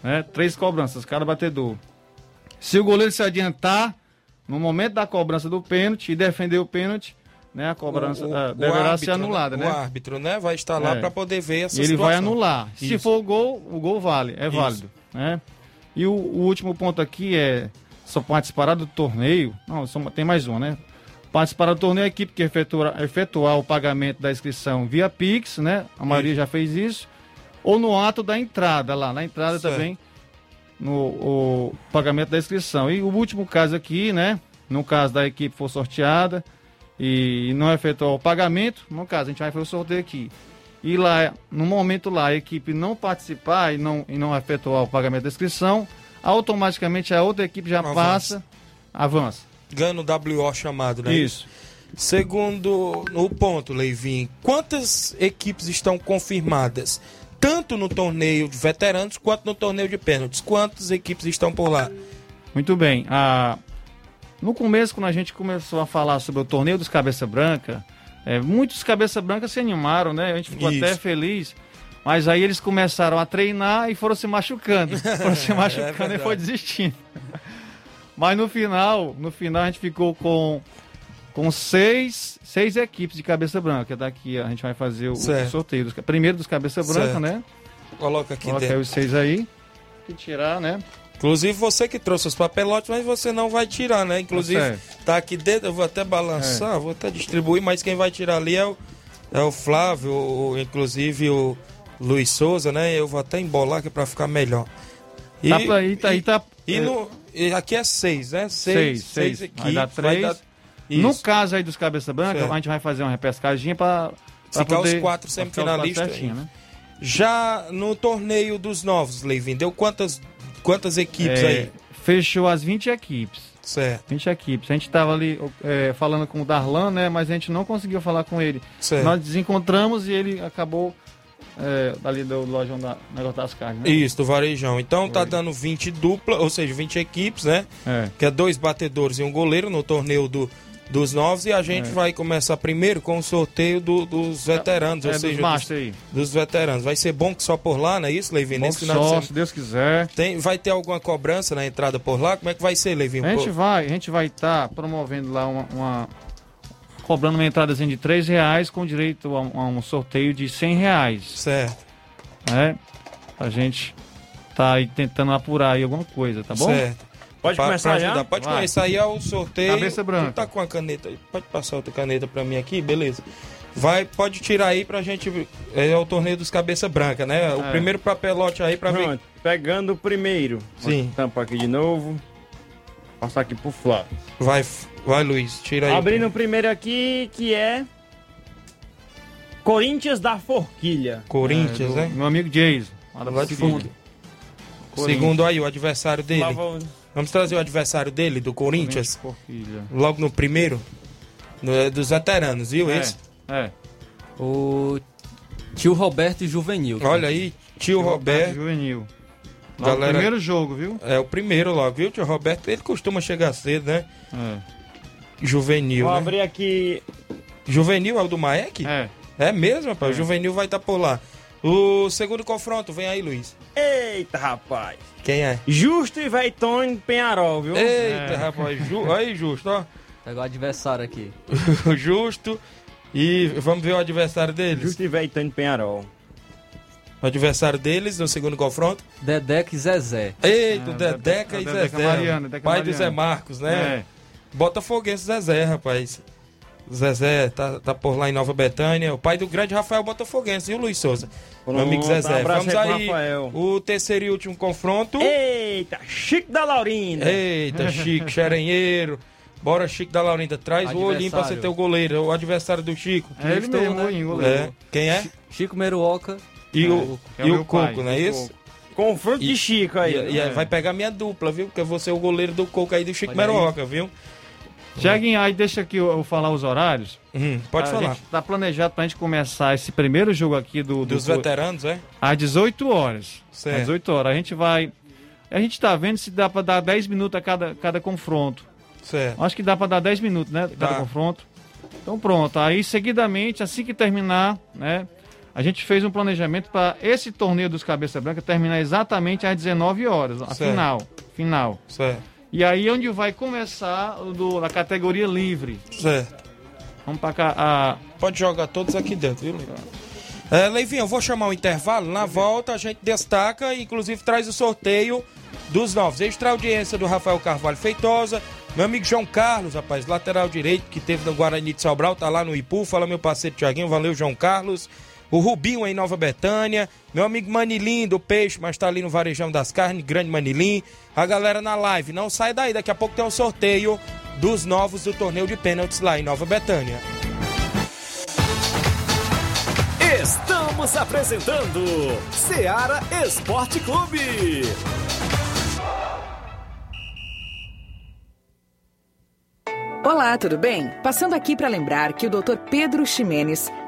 Né, três cobranças, cada batedor. Se o goleiro se adiantar no momento da cobrança do pênalti e defender o pênalti, né, a cobrança O- o- ah, deverá ser árbitro, anulada, né? O árbitro, né? Vai estar lá É. para poder ver essa E ele situação. vai anular. Se Isso. for o gol, o gol vale, é Isso. válido. Né? E o, o último ponto aqui é só participará do torneio. Não, só, tem mais um, né? Participará do torneio a equipe que efetuar, efetuar o pagamento da inscrição via Pix, né? A maioria já fez isso. Ou no ato da entrada, lá na entrada Certo. também, no o pagamento da inscrição. E o último caso aqui, né? No caso da equipe for sorteada e não efetuar o pagamento, no caso, a gente vai fazer o sorteio aqui. E lá, no momento lá, a equipe não participar e não, e não efetuar o pagamento da inscrição, automaticamente a outra equipe já Avança. passa, avança. Ganha o WO chamado, né? Isso. Segundo o ponto, Leivin, quantas equipes estão confirmadas? Tanto no torneio de veteranos quanto no torneio de pênaltis. Quantas equipes estão por lá? Muito bem. Ah, no começo, quando a gente começou a falar sobre o torneio dos Cabeça Branca, é, muitos Cabeça Branca se animaram, né? A gente ficou Isso. até feliz. Mas aí eles começaram a treinar e foram se machucando. Foram se É machucando e verdade. foi desistindo. Mas no final, no final a gente ficou com, com seis, seis equipes de cabeça branca. Daqui a gente vai fazer o, o sorteio. Dos, primeiro dos cabeça branca, Certo. né? Coloca aqui Coloca aí dentro. os seis aí. E tirar, né? Inclusive você que trouxe os papelotes, mas você não vai tirar, né? Inclusive, Tá tá aqui dentro, eu vou até balançar, vou até distribuir, mas quem vai tirar ali é o, é o Flávio, o- inclusive o Luiz Souza, né? Eu vou até embolar aqui pra ficar melhor. E, Tá pra- e tá- e tá- e no- e aqui é seis, né? Seis, Seis, seis. equipes. Vai dar três. Isso. No caso aí dos cabeça branca, Certo. a gente vai fazer uma repescadinha pra, pra Ficar poder- os quatro semifinalistas. né? Já no torneio dos novos, Leivin, deu quantas, quantas equipes É, aí? Fechou as 20 equipes. Certo. 20 equipes. A gente tava ali é, falando com o Darlan, né? Mas a gente não conseguiu falar com ele. Certo. Nós desencontramos e ele acabou é, ali do lojão da negócio das carnes, né? Isso, do Varejão. Então tá dando 20 dupla, ou seja, 20 equipes, né? É. Que é dois batedores e um goleiro no torneio do, dos novos. E a gente É. vai começar primeiro com o sorteio do- dos veteranos, É, ou dos seja, master aí. dos veteranos. Vai ser bom que só por lá, não é isso, Leivin? Bom Nesse final só, se Deus quiser. Tem, vai ter alguma cobrança na entrada por lá? Como é que vai ser, Leivin? A gente vai, a gente vai estar promovendo lá uma, uma- cobrando uma entradazinha de 3 reais com direito a, um- a um sorteio de 100 reais. Certo. Né? A gente tá aí tentando apurar aí alguma coisa, tá bom? Certo. Pode Pra- começar pra já? Pode Vai. começar aí é o sorteio. Cabeça branca. Tu tá com a caneta aí? Pode passar outra caneta pra mim aqui, beleza. Vai, pode tirar aí pra gente. É o torneio dos cabeça branca, né? O É. primeiro papelote aí pra ver. Pronto, pegando o primeiro. Sim. Tampa aqui de novo. Passar aqui pro Flávio. Vai, vai, Luiz, tira aí. Abrindo o primeiro aqui, que é. Corinthians da Forquilha. Corinthians, É, do né? Meu amigo Jason. lá da de Forquilha. Segundo aí, o adversário dele. Lá vou- Vamos trazer o adversário dele, do Corinthians. Forquilha. Logo no primeiro. No- é dos veteranos, viu? É, Esse? É. O tio Roberto e Juvenil. Olha aí, tio Roberto. Juvenil. Lá Galera, primeiro jogo, viu? É o primeiro logo, viu? Tio Roberto, ele costuma chegar cedo, né? É. Juvenil, Vou né? abrir aqui. Juvenil é o do Maek? É. É mesmo, rapaz? É. O Juvenil vai estar por lá. O segundo confronto, vem aí, Luiz. Eita, rapaz. Quem é? Justo e Veitone Penharol, viu? Eita, rapaz. Ju... Aí, Justo, ó. Pega o adversário aqui. O Justo. E vamos ver o adversário deles. Justo e Veitone Penharol. O adversário deles no segundo confronto. Dedeca e Zezé. Eita, É, Dedeca e Dedeca Zezé. Mariano, Dedeca pai do Mariano. Zé Marcos, né? É. Botafoguense Zezé, rapaz. Zezé tá, tá por lá em Nova Betânia. O pai do grande Rafael Botafoguense, e o Luiz Souza? Meu amigo Pronto, Zezé. abraço Vamos aí. Rafael. O terceiro e último confronto. Eita, Chico da Laurinda. Eita, Chico, xerenheiro. Bora, Chico da Laurinda. Traz o olhinho pra você ter o goleiro. O adversário do Chico. É ele mesmo, né? o goleiro. É. Quem é? Chico Meruoca. E o, É o e o meu pai, Coco, não é o isso? Confronto de Chico aí. E, e né? vai pegar minha dupla, viu? Porque eu vou ser o goleiro do Coco aí do Chico Olha aí. Meroca, viu? Cheguem aí, deixa aqui eu, eu falar os horários. Hum, pode a falar. Gente tá planejado pra gente começar esse primeiro jogo aqui do, do Dos veteranos, é? às 18 horas. Certo. Às 18 horas. A gente vai. A gente tá vendo se dá pra dar 10 minutos a cada, cada confronto. Certo. Acho que dá pra dar 10 minutos, né? Cada Dá. confronto. Então pronto. Aí, seguidamente, assim que terminar, né? A gente fez um planejamento para esse torneio dos Cabeça Branca terminar exatamente às 19 horas. A Certo. final. Final. Certo. E aí onde vai começar do, a categoria livre. Certo. Vamos pra cá. A... Pode jogar todos aqui dentro, viu, Leivinho? É, Leivinho, eu vou chamar o intervalo. Na volta a gente destaca e inclusive traz o sorteio dos novos. Extra audiência do Rafael Carvalho Feitosa. Meu amigo João Carlos, rapaz, lateral direito que teve no Guarani de Sobral, tá lá no Ipu. Fala meu parceiro Tiaguinho, valeu João Carlos. O Rubinho em Nova Betânia. Meu amigo Manilim do Peixe, mas tá ali no Varejão das Carnes, grande Manilim. A galera na live, não sai daí, daqui a pouco tem um sorteio dos novos do torneio de pênaltis lá em Nova Betânia. Estamos apresentando Seara Esporte Clube. Olá, tudo bem? Passando aqui para lembrar que o Dr. Pedro Ximenes,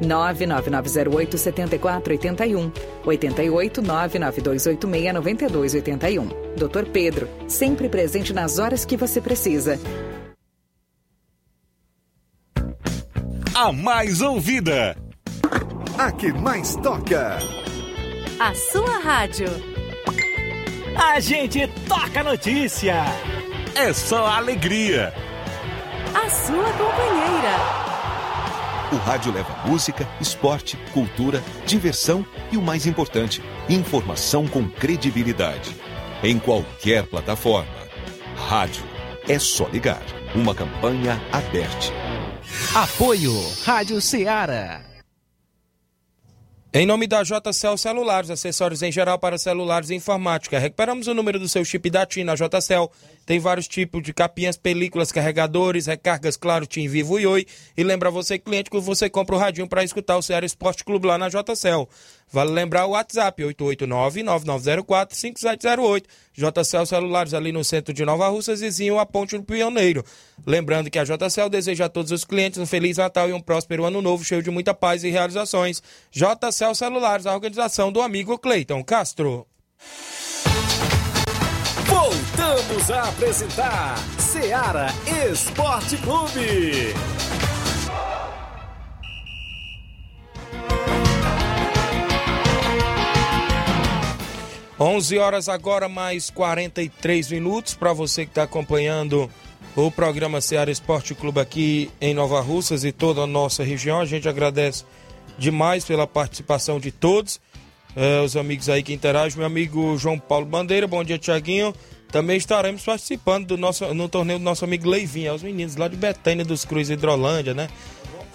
99908 7481 88 99286 9281. Dr. Pedro, sempre presente nas horas que você precisa. A mais ouvida. A que mais toca. A sua rádio. A gente toca notícia. É só alegria. A sua companheira. O rádio leva música, esporte, cultura, diversão e o mais importante, informação com credibilidade. Em qualquer plataforma. Rádio. É só ligar. Uma campanha aberta. Apoio Rádio Ceará. Em nome da JCL Celulares, acessórios em geral para celulares e informática. Recuperamos o número do seu chip da TIM na JCL. Tem vários tipos de capinhas, películas, carregadores, recargas, claro, TIM Vivo e Oi. E lembra você, cliente, que você compra o radinho para escutar o Ceará Esporte Clube lá na JCL. Vale lembrar o WhatsApp, 889-9904-5708. JCL Celulares ali no centro de Nova Russas, vizinho a Ponte do Pioneiro. Lembrando que a JCL deseja a todos os clientes um Feliz Natal e um próspero Ano Novo, cheio de muita paz e realizações. JCL Celulares, a organização do amigo Cleiton Castro. Voltamos a apresentar Seara Esporte Clube. 11 horas agora, mais 43 minutos. Para você que está acompanhando o programa Seara Esporte Clube aqui em Nova Russas e toda a nossa região, a gente agradece demais pela participação de todos eh, os amigos aí que interagem. Meu amigo João Paulo Bandeira, bom dia, Tiaguinho. Também estaremos participando do nosso, no torneio do nosso amigo Leivinho, é os meninos lá de Betânia dos Cruz Hidrolândia, né?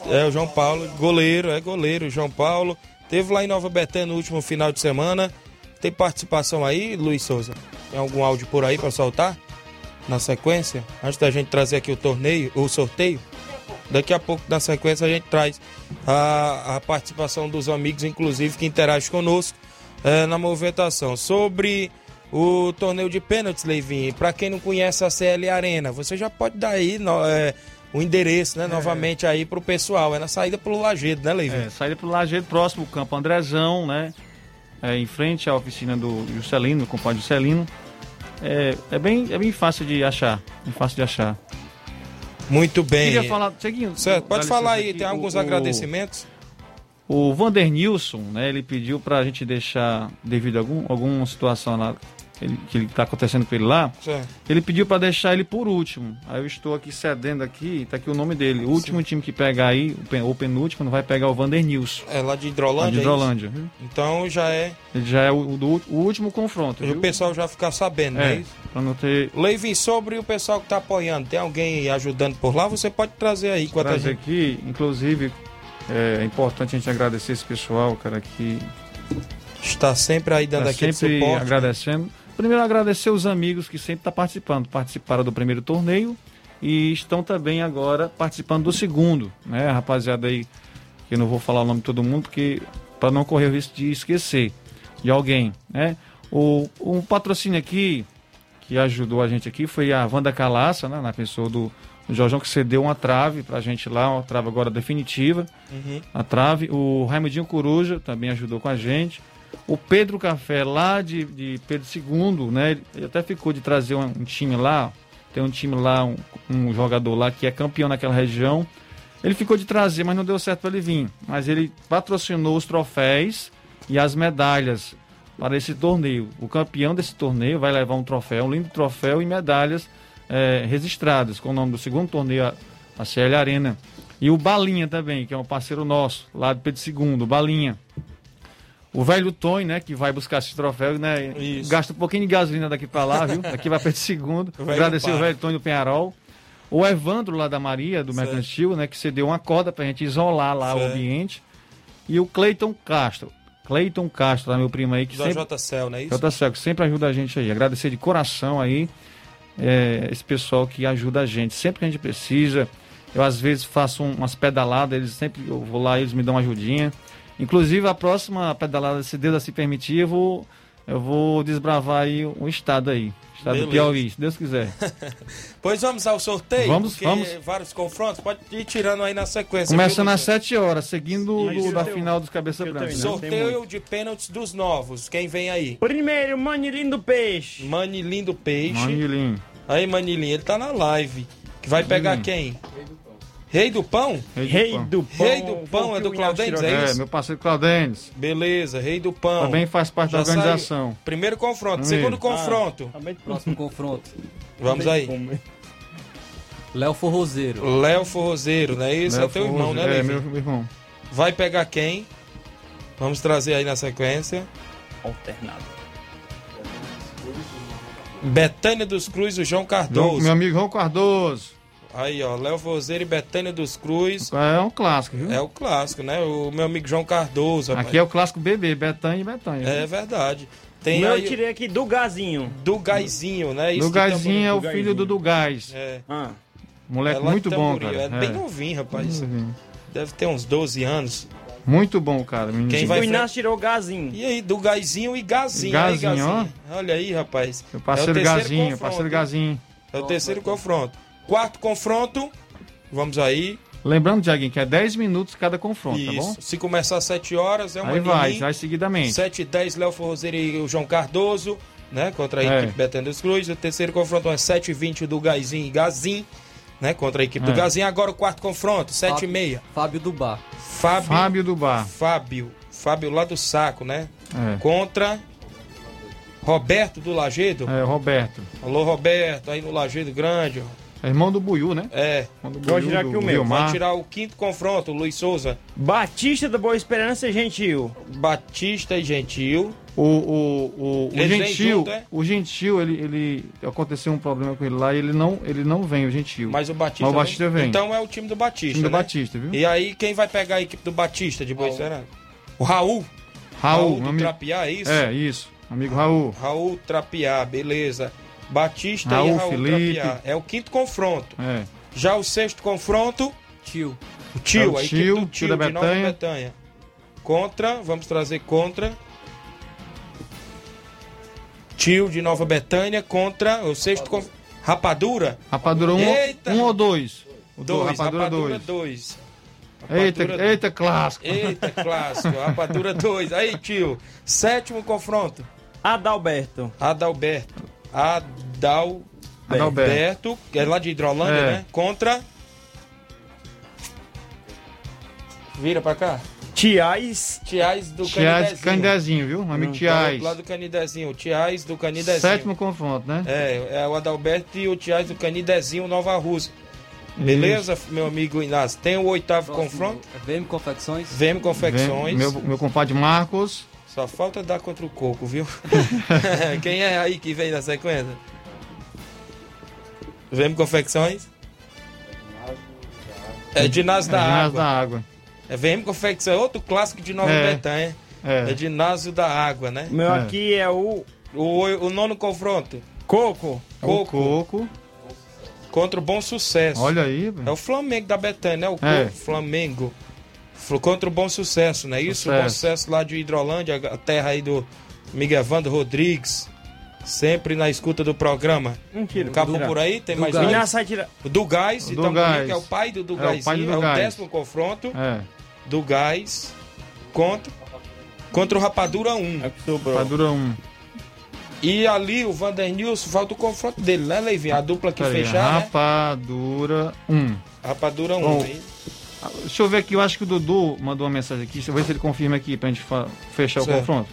É o João Paulo, goleiro, é goleiro, João Paulo. Teve lá em Nova Betânia no último final de semana. Tem participação aí, Luiz Souza? Tem algum áudio por aí para soltar? Na sequência? Antes da gente trazer aqui o torneio, o sorteio. Daqui a pouco, na sequência, a gente traz a, a participação dos amigos, inclusive, que interagem conosco eh, na movimentação. Sobre o torneio de pênaltis, Leivinho, para quem não conhece a CL Arena, você já pode dar aí no, eh, o endereço, né, novamente aí pro pessoal. É na saída pelo Lagedo, né, Leivinho? É, saída pro Lajeado, próximo ao Campo Andrezão, né? É, em frente à oficina do Juscelino, do compadre Juscelino. É, é, bem, é bem fácil de achar. Bem fácil de achar. Muito bem. Queria falar, seguindo. Certo, pode falar aí, aqui, tem alguns o- agradecimentos. O Vander Nilson, né, ele pediu pra gente deixar, devido a algum, alguma situação lá, ele- que ele tá acontecendo com ele lá, Certo. ele pediu pra deixar ele por último. Aí eu estou aqui cedendo aqui, tá aqui o nome dele. O último time que pegar aí, o pen- o penúltimo, não vai pegar o Vander Nilson. É lá de Hidrolândia? Lá de é? Hidrolândia. viu? Então já é. Ele já é o, o o último confronto. O viu? pessoal já ficar sabendo, É, não é isso? pra não ter. Leivin, sobre o pessoal que tá apoiando, tem alguém ajudando por lá? Você pode trazer aí enquanto a trazer gente. aqui, inclusive, é importante a gente agradecer esse pessoal, cara, que Está sempre aí dando tá aquele sempre suporte. agradecendo. Primeiro agradecer os amigos que sempre estão participando, participaram do primeiro torneio e estão também agora participando do segundo, né, rapaziada aí, que eu não vou falar o nome de todo mundo porque para não correr o risco de esquecer de alguém, né? O um patrocínio aqui que ajudou a gente aqui foi a Wanda Calaça, né, na pessoa do Jorjão que cedeu uma trave pra gente lá, uma trave agora definitiva. Uhum. A trave. O Raimundinho Coruja também ajudou com a gente. O Pedro Café, lá de, de Pedro II, né? Ele até ficou de trazer um, um time lá. Tem um time lá, um, um jogador lá que é campeão naquela região. Ele ficou de trazer, mas não deu certo para ele vir. Mas ele patrocinou os troféus e as medalhas para esse torneio. O campeão desse torneio vai levar um troféu, um lindo troféu e medalhas eh, registradas com o nome do segundo torneio, a, CL Arena. E o Balinha também, que é um parceiro nosso, lá do Pedro II, Balinha. O velho Tony, né, que vai buscar esse troféu, né? Isso. Gasta um pouquinho de gasolina daqui para lá, viu? Daqui vai Pedro II. O velho Agradecer para. o velho Tony do Penharol. O Evandro lá da Maria, do Certo. Mercantil, né, que cedeu uma corda pra gente isolar lá o Certo. ambiente. E o Cleiton Castro. Cleiton Castro, lá, meu primo aí, que Da sempre... JCL, não é isso? JCL, que sempre ajuda a gente aí. Agradecer de coração aí é, esse pessoal que ajuda a gente. Sempre que a gente precisa. Eu às vezes faço um- umas pedaladas, eles sempre eu vou lá, eles me dão uma ajudinha. Inclusive a próxima pedalada, se Deus assim permitir, eu vou, eu vou desbravar aí um estado aí. Estado do Beleza. Piauí, se Deus quiser. Pois vamos ao sorteio? Vamos, vamos. vários confrontos, pode ir tirando aí na sequência. Começando viu, às 7 horas, seguindo do- da final dos Cabeça Branca. tem Sorteio de pênaltis dos novos. Quem vem aí? Primeiro, Manilinho do Peixe. Manilim do Peixe. Manilim. Aí, Manilim, ele tá na live. Que vai pegar quem? Rei do Pão? Rei do Pão. Rei do Pão é do Claudentes, é É, isso? meu parceiro Claudênis. Beleza, Rei do Pão. Também faz parte da Já saiu. organização. Primeiro confronto. Amigo. Segundo confronto. Próximo confronto. Vamos aí. Léo Forrozeiro. Léo Forrozeiro, não é isso? Léo é teu irmão, né. É, Levi? meu, irmão. Vai pegar quem? Vamos trazer aí na sequência. Alternado. Betânia dos Cruz, o João Meu, Cardoso. meu amigo João Cardoso. Aí, ó, Léo Forrozeiro e Betânia dos Cruz. É um clássico, viu? É o clássico, né? O meu amigo João Cardoso. rapaz. Aqui é o clássico bebê, Betanha e Betanha. É verdade. O Tem aí eu tirei aqui do Gazinho. do Gaizinho, né? Isso Do que tá Gaizinho é o do filho do do Gás. É. Ah. Moleque É muito bom, cara. É bem novinho, rapaz. Novinho. Deve ter uns 12 anos. Muito bom, cara. menino. Quem vai o Inácio tirou o Gazinho. E aí, do Gaizinho e Gazinho. Gazinho, aí, Gazinho. Olha aí, rapaz. Meu parceiro É o terceiro Gazinho, confronto, parceiro? Gazinho. É o terceiro confronto. Quarto confronto. Vamos aí. Lembrando, Diaguinho, que é 10 minutos cada confronto, tá Isso. bom? Se começar às 7 horas, é uma Aí vai, vai seguidamente. 7 e 10, Léo Forrozeiro e o João Cardoso, né? Contra a É. equipe Betânia dos Cruz. O terceiro confronto é 7 e 20 do Gaizinho e Gazin, né? Contra a equipe É. do Gazin. Agora o quarto confronto, 7 e meia. Fábio do Bar. Fábio. Fábio do Bar. Fábio. Fábio lá do saco, né? É. Contra Roberto do Lagedo. É, Roberto. Alô, Roberto, aí no Lagedo Grande. É irmão do Buiu, né? É. Buiu, tirar aqui o meu. Vai tirar o quinto confronto, Luiz Souza. Batista da Boa Esperança e Gentil. Batista e Gentil. O, o, o, o Gentil, junto, é? o Gentil, ele, ele aconteceu um problema com ele lá e ele não, ele não vem, o Gentil. Mas o Batista, Mas o Batista vem. Então é o time do Batista, Time do né? Batista, viu? E aí, quem vai pegar a equipe do Batista de Boicerã? O Raul. Raul, Raul do amigo- Trapiá, é isso? É, isso. Amigo Raul. Raul Trapiá, beleza. Batista Raul, e Raul Felipe. Trapiá. É o quinto confronto. É. Já o sexto confronto, Tio. o Tio, É o a equipe Tio, do Tio Tio, da de Nova Betânia. Betânia. Contra, vamos trazer contra. Tio de Nova Betânia contra o sexto confronto. Rapadura? Rapadura 1 um, Eita! um ou 2? Dois, Rapadura 2. 2. Eita, Rapadura- eita, clássico. Eita, clássico. Rapadura 2. Aí, tio. Sétimo confronto. Adalberto. Adalberto. Adal... Adalberto. Alberto, que é lá de Hidrolândia, É. né? Contra. Vira pra cá. Tiais. Tiais do Tiais Canidezinho. Canidezinho, viu? Amigo Tiais. Lá do Canidezinho. Tiais do Canidezinho. Sétimo confronto, né? É, é o Adalberto e o Tiais do Canidezinho Nova Rússia. Beleza, meu amigo Inácio? Tem o oitavo confronto. VM Confecções. VM Confecções. Vem Meu, meu compadre Marcos. Só falta dar contra o coco, viu? Quem é aí que vem na sequência? VM Confecções? É Ginásio da É, Ginásio Água. da Água. É VM Confecções, outro clássico de Nova É. Betânia. É. É Ginásio da Água, né? O meu aqui é o. O, o nono confronto. Coco. Coco. Coco. Contra o Bom Sucesso. Olha aí, É o Flamengo da Betânia, né? O É. Coco, Flamengo. Contra o Bom Sucesso, não é isso? O Bom Sucesso. Sucesso lá de Hidrolândia, a terra aí do Miguel Evandro Rodrigues. Sempre na escuta do programa. Mentira. Acabou por aí? Tem Do mais Gás. O do Gás, então que é o pai do É, o Dugaizinho, pai do é, o décimo confronto É. do Gás contra, contra o Rapadura 1. É que sobrou. Rapadura 1. E ali o Vandernilson, falta o confronto dele, né, Leivinho? A dupla que Peraí, fechar, né? Rapadura 1. Rapadura 1. Bom, hein? Deixa eu ver aqui, eu acho que o Dudu mandou uma mensagem aqui. Deixa eu ver se ele confirma aqui pra gente fechar Certo. o confronto.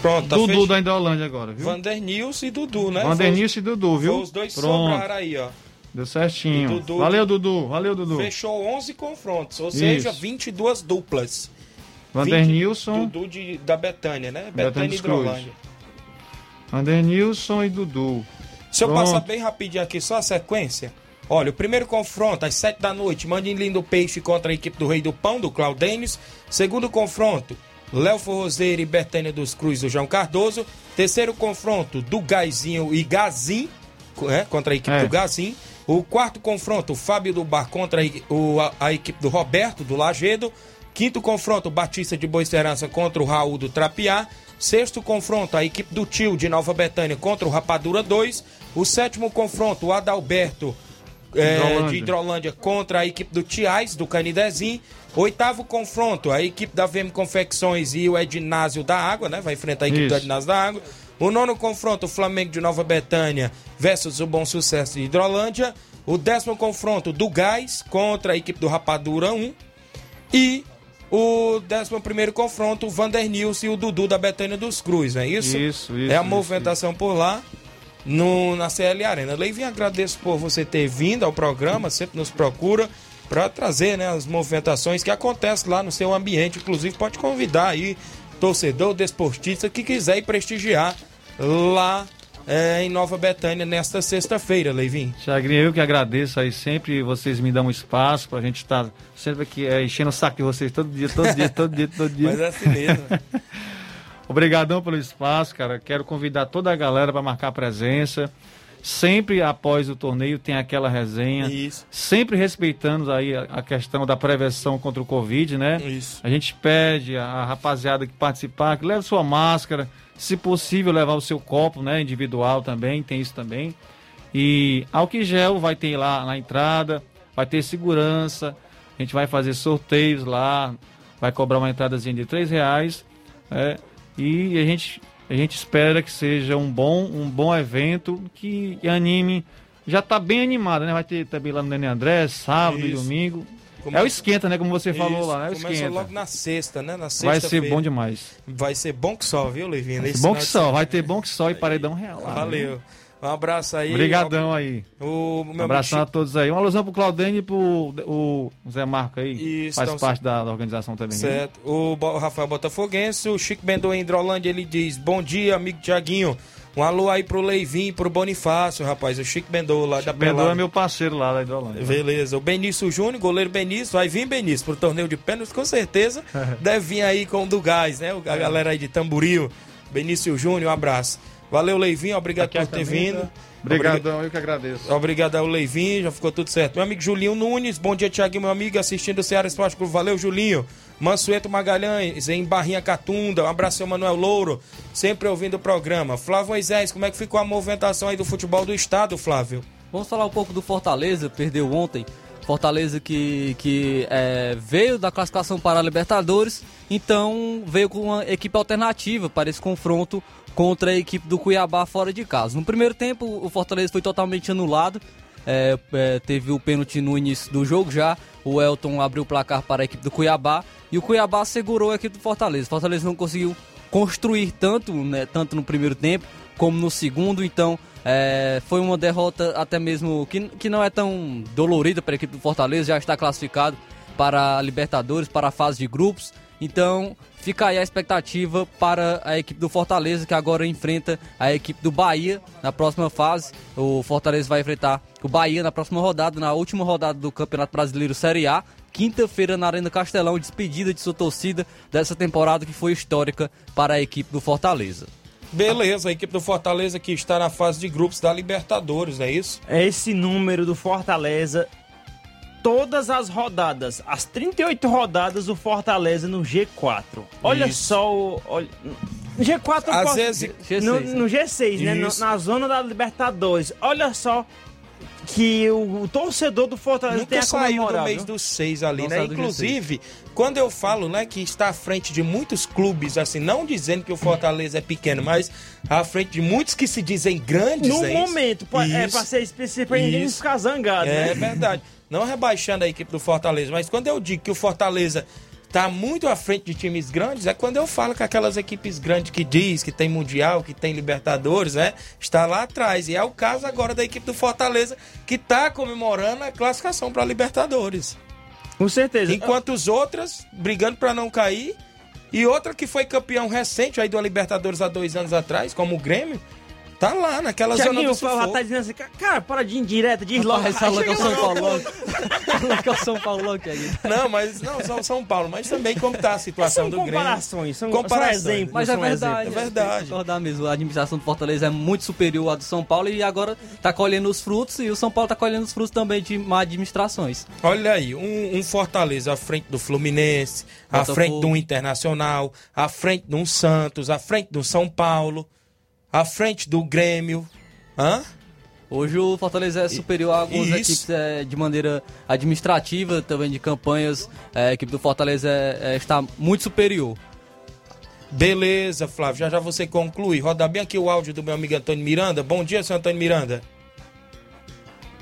Pronto, tá Dudu fechado. da Indolândia agora, viu? Vandernilson e Dudu, né? Vandernilson e Dudu, viu? Foi os dois Pronto. sobraram aí, ó. Deu certinho. Dudu- Valeu, Dudu. Valeu, Dudu. Fechou 11 confrontos, ou seja, Isso. 22 duplas. Vandernilson. 20 Dudu de, da Betânia, né? Betânia e. Hidrolândia. Vandernilson e Dudu. Se eu Pronto. passar bem rapidinho aqui, só a sequência. Olha, o primeiro confronto, às 7 da noite, Mande Lindo Peixe contra a equipe do Rei do Pão, do Claudênis. Segundo confronto, Léo Forrozeiro e Betânia dos Cruz, do João Cardoso. Terceiro confronto, do Gaizinho e Gazin, é, contra a equipe É. do Gazin. O quarto confronto, Fábio do Bar contra a- a equipe do Roberto, do Lagedo. Quinto confronto, Batista de Boa Esperança contra o Raul do Trapiá. Sexto confronto, a equipe do Tio de Nova Betânia contra o Rapadura 2. O sétimo confronto, o Adalberto é, Hidrolândia. de Hidrolândia contra a equipe do Tiais, do Canidezinho. Oitavo confronto, a equipe da VM Confecções e o Ednásio da Água, né? Vai enfrentar a equipe Isso. do Ednásio da Água. O nono confronto, o Flamengo de Nova Betânia versus o Bom Sucesso de Hidrolândia. O décimo confronto, do Gás contra a equipe do Rapadura 1. E o décimo primeiro confronto, o Vander Nilson e o Dudu da Betânia dos Cruz, é isso? Isso, isso, É a isso, movimentação por lá no, na CL Arena. Leivinho, agradeço por você ter vindo ao programa, sempre nos procura para trazer né, as movimentações que acontecem lá no seu ambiente. Inclusive, pode convidar aí torcedor, desportista que quiser ir prestigiar lá é, em Nova Betânia nesta sexta-feira, Leivinho. Chagrinha, eu que agradeço aí sempre. Vocês me dão um espaço pra gente estar sempre aqui é, enchendo o saco de vocês todo dia, todo dia, todo dia, todo dia. Mas é assim mesmo. Obrigadão pelo espaço, cara. Quero convidar toda a galera para marcar presença. Sempre após o torneio tem aquela resenha. Isso. Sempre respeitando aí a, questão da prevenção contra o Covid, né? Isso. A gente pede a, rapaziada que participar que leve sua máscara, se possível levar o seu copo, né? Individual também, tem isso também. E álcool gel vai ter lá na entrada, vai ter segurança. A gente vai fazer sorteios lá, vai cobrar uma entradazinha de três reais. né? E a gente, a gente espera que seja um bom, um bom evento que anime. Já está bem animado, né? Vai ter também lá no Nenê André, sábado e Isso. domingo. É o esquenta, né? Como você falou Isso, lá, né? É o Começa esquenta. logo na sexta, né? Na Vai sexta ser bom demais. Vai ser bom que só, viu, Levinho? Nesse Bom que só, vai ter bom que só e paredão real. lá, Valeu. né? Um abraço aí. Obrigadão aí. O Um abração a todos aí. Uma alusão pro Claudênio e pro o Zé Marco aí. Isso, faz então, parte da, da organização também. né? Certo. O Rafael Botafoguense, o Chico Bendô em Hidrolândia, ele diz: Bom dia, amigo Tiaguinho. Um alô aí pro Leivinho e pro Bonifácio, rapaz. O Chico Bendô lá da Bendô Pelada. é meu parceiro lá da Hidrolândia. Beleza. O Benício Júnior, goleiro Benício, vai vir Benício pro torneio de pênaltis, com certeza. deve vir aí com o do gás, né? A galera aí de Tamboril. Benício Júnior, um abraço. Valeu, Leivinho, obrigado Aqui a por ter vindo. Obrigadão, eu que agradeço. Obrigado ao Leivinho, já ficou tudo certo. Meu amigo Julinho Nunes, bom dia, Tiaguinho, meu amigo, assistindo o Ceará Esporte Clube. Valeu, Julinho. Mansueto Magalhães, em Barrinha Catunda. Um abraço, seu Manuel Louro, sempre ouvindo o programa. Flávio Moisés, como é que ficou a movimentação aí do futebol do estado, Flávio? Vamos falar um pouco do Fortaleza, perdeu ontem. Fortaleza que, que é, veio da classificação para a Libertadores, então veio com uma equipe alternativa para esse confronto contra a equipe do Cuiabá fora de casa. No primeiro tempo, o Fortaleza foi totalmente anulado. é, é, teve o pênalti no início do jogo já. O Elton abriu o placar para a equipe do Cuiabá e o Cuiabá segurou a equipe do Fortaleza. O Fortaleza não conseguiu construir tanto, né, tanto no primeiro tempo como no segundo, então é, foi uma derrota até mesmo que, que não é tão dolorida para a equipe do Fortaleza, já está classificado para a Libertadores, para a fase de grupos. Então fica aí a expectativa para a equipe do Fortaleza, que agora enfrenta a equipe do Bahia na próxima fase. O Fortaleza vai enfrentar o Bahia na próxima rodada, na última rodada do Campeonato Brasileiro Série A. Quinta-feira na Arena Castelão, despedida de sua torcida dessa temporada que foi histórica para a equipe do Fortaleza. Beleza, a equipe do Fortaleza que está na fase de grupos da Libertadores, é isso? É esse número do Fortaleza. Todas as rodadas, as 38 rodadas, o Fortaleza no G4. Olha Isso. só o. Olha, no G4 eu Às posso- vezes- no, G6, no G6, né? No- Isso. na zona da Libertadores. Olha só que o, o torcedor do Fortaleza tem Nunca a saiu do mês dos seis ali, Não né? Inclusive, quando eu falo, né, que está à frente de muitos clubes, assim, não dizendo que o Fortaleza é pequeno, mas à frente de muitos que se dizem grandes, No é isso? momento, pra- é Isso. pra ser específico, ninguém Isso. ficar zangado. É né? verdade. Não rebaixando a equipe do Fortaleza, mas quando eu digo que o Fortaleza tá muito à frente de times grandes, é quando eu falo que aquelas equipes grandes que diz que tem Mundial, que tem Libertadores, né? Está lá atrás. E é o caso agora da equipe do Fortaleza, que tá comemorando a classificação para Libertadores. Com certeza. Enquanto os outras brigando para não cair. E outra que foi campeão recente aí do Libertadores há dois anos atrás, como o Grêmio, tá lá naquela zona Tiaguinho, do o Flávio já sufoco. tá dizendo assim, cara, para de indireta, diz logo. Aí fala que é o São. Paulo. Fala que é o São Paulo que aí. Não, mas não só o São Paulo, mas também como tá a situação São do Grêmio. comparações, são- comparações. são exemplos. Mas é verdade, exemplos. É verdade. concordar mesmo. A administração do Fortaleza é muito superior à do São Paulo e agora tá colhendo os frutos e o São Paulo tá colhendo os frutos também de má administrações. Olha aí, um, um Fortaleza à frente do Fluminense, à Botafogo. frente de um Internacional, à frente de um Santos, à frente do São Paulo, à frente do Grêmio. Hã? Hoje o Fortaleza é superior a algumas Isso. equipes é, de maneira administrativa, também de campanhas. É, a equipe do Fortaleza é- é- está muito superior. Beleza, Flávio, já já você conclui. Roda bem aqui o áudio do meu amigo Antônio Miranda. Bom dia, seu Antônio Miranda.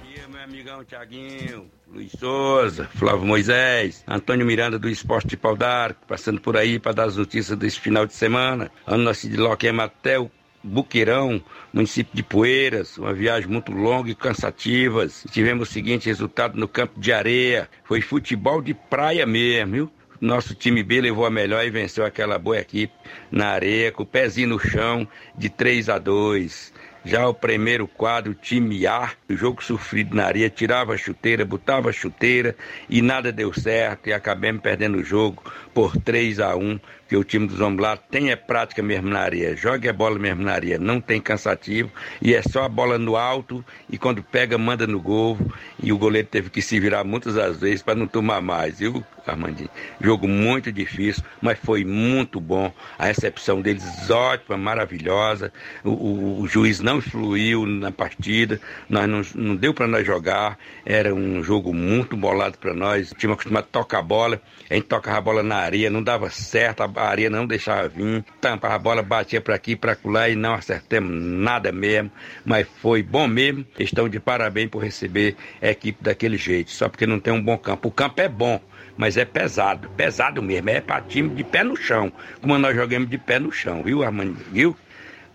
dia, meu amigão Tiaguinho, Luiz Souza, Flávio Moisés, Antônio Miranda do Esporte de Pau d'Arco, passando por aí para dar as notícias desse final de semana. Ano nascido de Loquema até o Buqueirão, município de Poeiras, uma viagem muito longa e cansativa. Tivemos o seguinte resultado no campo de areia, foi futebol de praia mesmo, viu? Nosso time B levou a melhor e venceu aquela boa equipe na areia, com o pezinho no chão, de 3 a 2. Já o primeiro quadro, time A, o jogo sofrido na areia, tirava a chuteira, botava a chuteira e nada deu certo e acabamos perdendo o jogo por 3 a 1 porque o time do Zomblá tem é prática mesmo na areia, joga a bola mesmo na areia, não tem cansativo e é só a bola no alto e quando pega manda no gol e o goleiro teve que se virar muitas das vezes para não tomar mais, viu, Armandinho? Jogo muito difícil, mas foi muito bom. A recepção deles ótima, maravilhosa. O, o- o juiz não influiu na partida, nós não, não deu para nós jogar. Era um jogo muito bolado para nós. O time acostumado a tocar a bola, a gente tocava a bola na areia, não dava certo, a, a areia não deixava vir, tampava a bola, batia para aqui, para lá e não acertamos nada mesmo, mas foi bom mesmo. Estão de parabéns por receber a equipe daquele jeito, só porque não tem um bom campo. O campo é bom, mas é pesado, pesado mesmo, é para time de pé no chão, como nós jogamos de pé no chão, viu, Armando? Viu?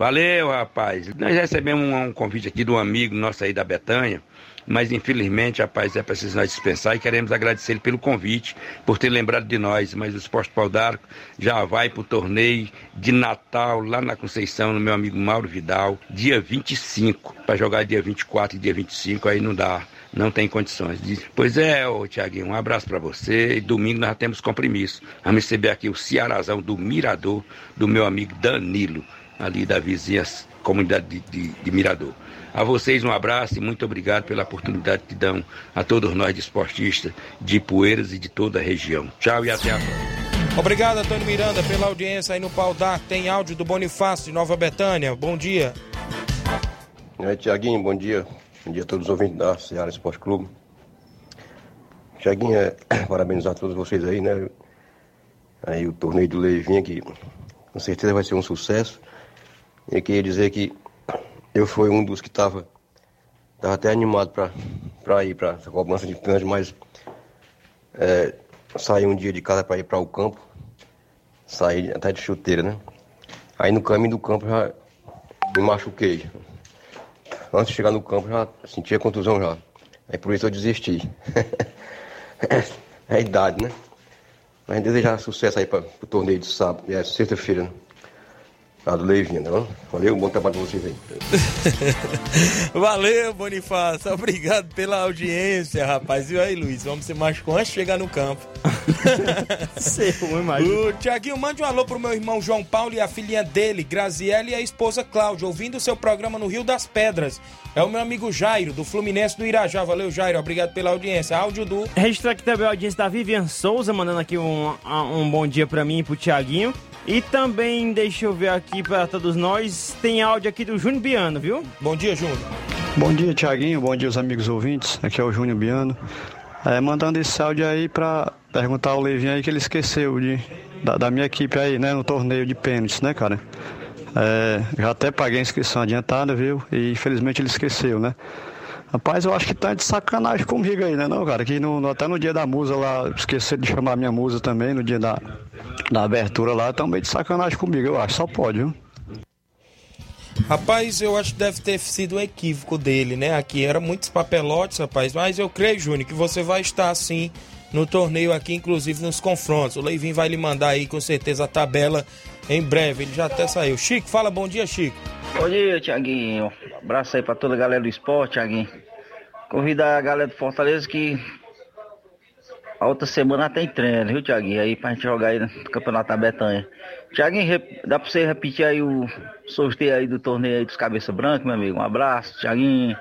Valeu, rapaz. Nós recebemos um, um convite aqui um amigo nosso aí da Betanha, mas infelizmente, rapaz, é preciso nós dispensar e queremos agradecer ele pelo convite, por ter lembrado de nós. Mas o Esporte Pau d'Arco já vai para o torneio de Natal lá na Conceição, no meu amigo Mauro Vidal, dia 25, para jogar dia 24 e dia 25, aí não dá. Não tem condições. Pois é, Tiaguinho, um abraço para você. E domingo nós temos compromisso. Vamos receber aqui o Cearazão do Mirador, do meu amigo Danilo ali da vizinha comunidade de, de, de, Mirador. A vocês um abraço e muito obrigado pela oportunidade que dão a todos nós de esportistas de Poeiras e de toda a região. Tchau e até a próxima. Obrigado, Antônio Miranda, pela audiência aí no Pau. Tem áudio do Bonifácio de Nova Betânia. Bom dia. É, Tiaguinho, bom dia. Bom dia a todos os ouvintes da Ceará Esporte Clube. Tiaguinho, é, parabenizar a todos vocês aí, né? Aí o torneio do Leivinha que com certeza vai ser um sucesso. Eu queria dizer que eu fui um dos que estava tava até animado para ir para essa cobrança de pênalti, mas é, saí um dia de casa para ir para o campo, saí até de chuteira, né? Aí no caminho do campo já me machuquei. Antes de chegar no campo já sentia contusão já. Aí por isso eu desisti. é a idade, né? Mas desejar sucesso aí para o torneio de sábado, é sexta-feira, né? Do Leivinho, não? Valeu, bom trabalho pra vocês aí. Valeu, Bonifácio. Obrigado pela audiência, rapaz. E aí, Luiz, vamos ser mais antes de chegar no campo. Sei. O Tiaguinho, mande um alô pro meu irmão João Paulo e a filhinha dele, Graziele e a esposa Cláudia, ouvindo o seu programa no Rio das Pedras. É o meu amigo Jairo, do Fluminense do Irajá. Valeu, Jairo. Obrigado pela audiência. Áudio do. Registrar aqui também a audiência da Vivian Souza, mandando aqui um, um bom dia pra mim e pro Tiaguinho. E também, deixa eu ver aqui para todos nós, tem áudio aqui do Júnior Biano, viu? Bom dia, Júnior. Bom dia, Tiaguinho. Bom dia, os amigos ouvintes. Aqui é o Júnior Biano. É, mandando esse áudio aí para perguntar ao Levinho aí que ele esqueceu de, da, da, minha equipe aí, né, no torneio de pênaltis, né, cara? É, já até paguei a inscrição adiantada, viu? E infelizmente ele esqueceu, né? Rapaz, eu acho que tá de sacanagem comigo aí, né, não, cara? Que no, até no dia da musa lá, esqueci de chamar minha musa também, no dia da, da abertura lá, também de sacanagem comigo, eu acho. Só pode, viu? Rapaz, eu acho que deve ter sido um equívoco dele, né? Aqui era muitos papelotes, rapaz. Mas eu creio, Júnior, que você vai estar assim no torneio aqui, inclusive nos confrontos. O Leivinho vai lhe mandar aí com certeza a tabela em breve. Ele já até saiu. Chico, fala bom dia, Chico. Bom dia, Tiaguinho. Abraço aí pra toda a galera do esporte, Tiaguinho. Convidar a galera do Fortaleza que a outra semana tem treino, viu, Tiaguinho? Aí pra gente jogar aí no Campeonato da Betanha. Tiaguinho, dá pra você repetir aí o sorteio aí do torneio aí dos Cabeça Branca, meu amigo? Um abraço, Tiaguinho.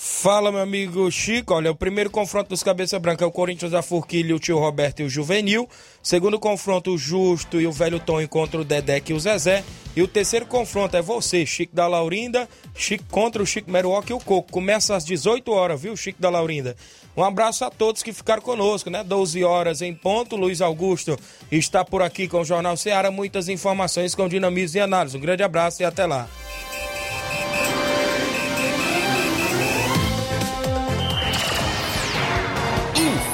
Fala, meu amigo Chico. Olha, o primeiro confronto dos Cabeça Branca é o Corinthians da Forquilha, o tio Roberto e o Juvenil. Segundo confronto, o Justo e o Velho Tom contra o Dedé e o Zezé. E o terceiro confronto é você, Chico da Laurinda, Chico contra o Chico Meruoca e o Coco. Começa às 18 horas, viu, Chico da Laurinda? Um abraço a todos que ficaram conosco, né? 12 horas em ponto. Luiz Augusto está por aqui com o Jornal Ceará. Muitas informações com dinamismo e análise. Um grande abraço e até lá.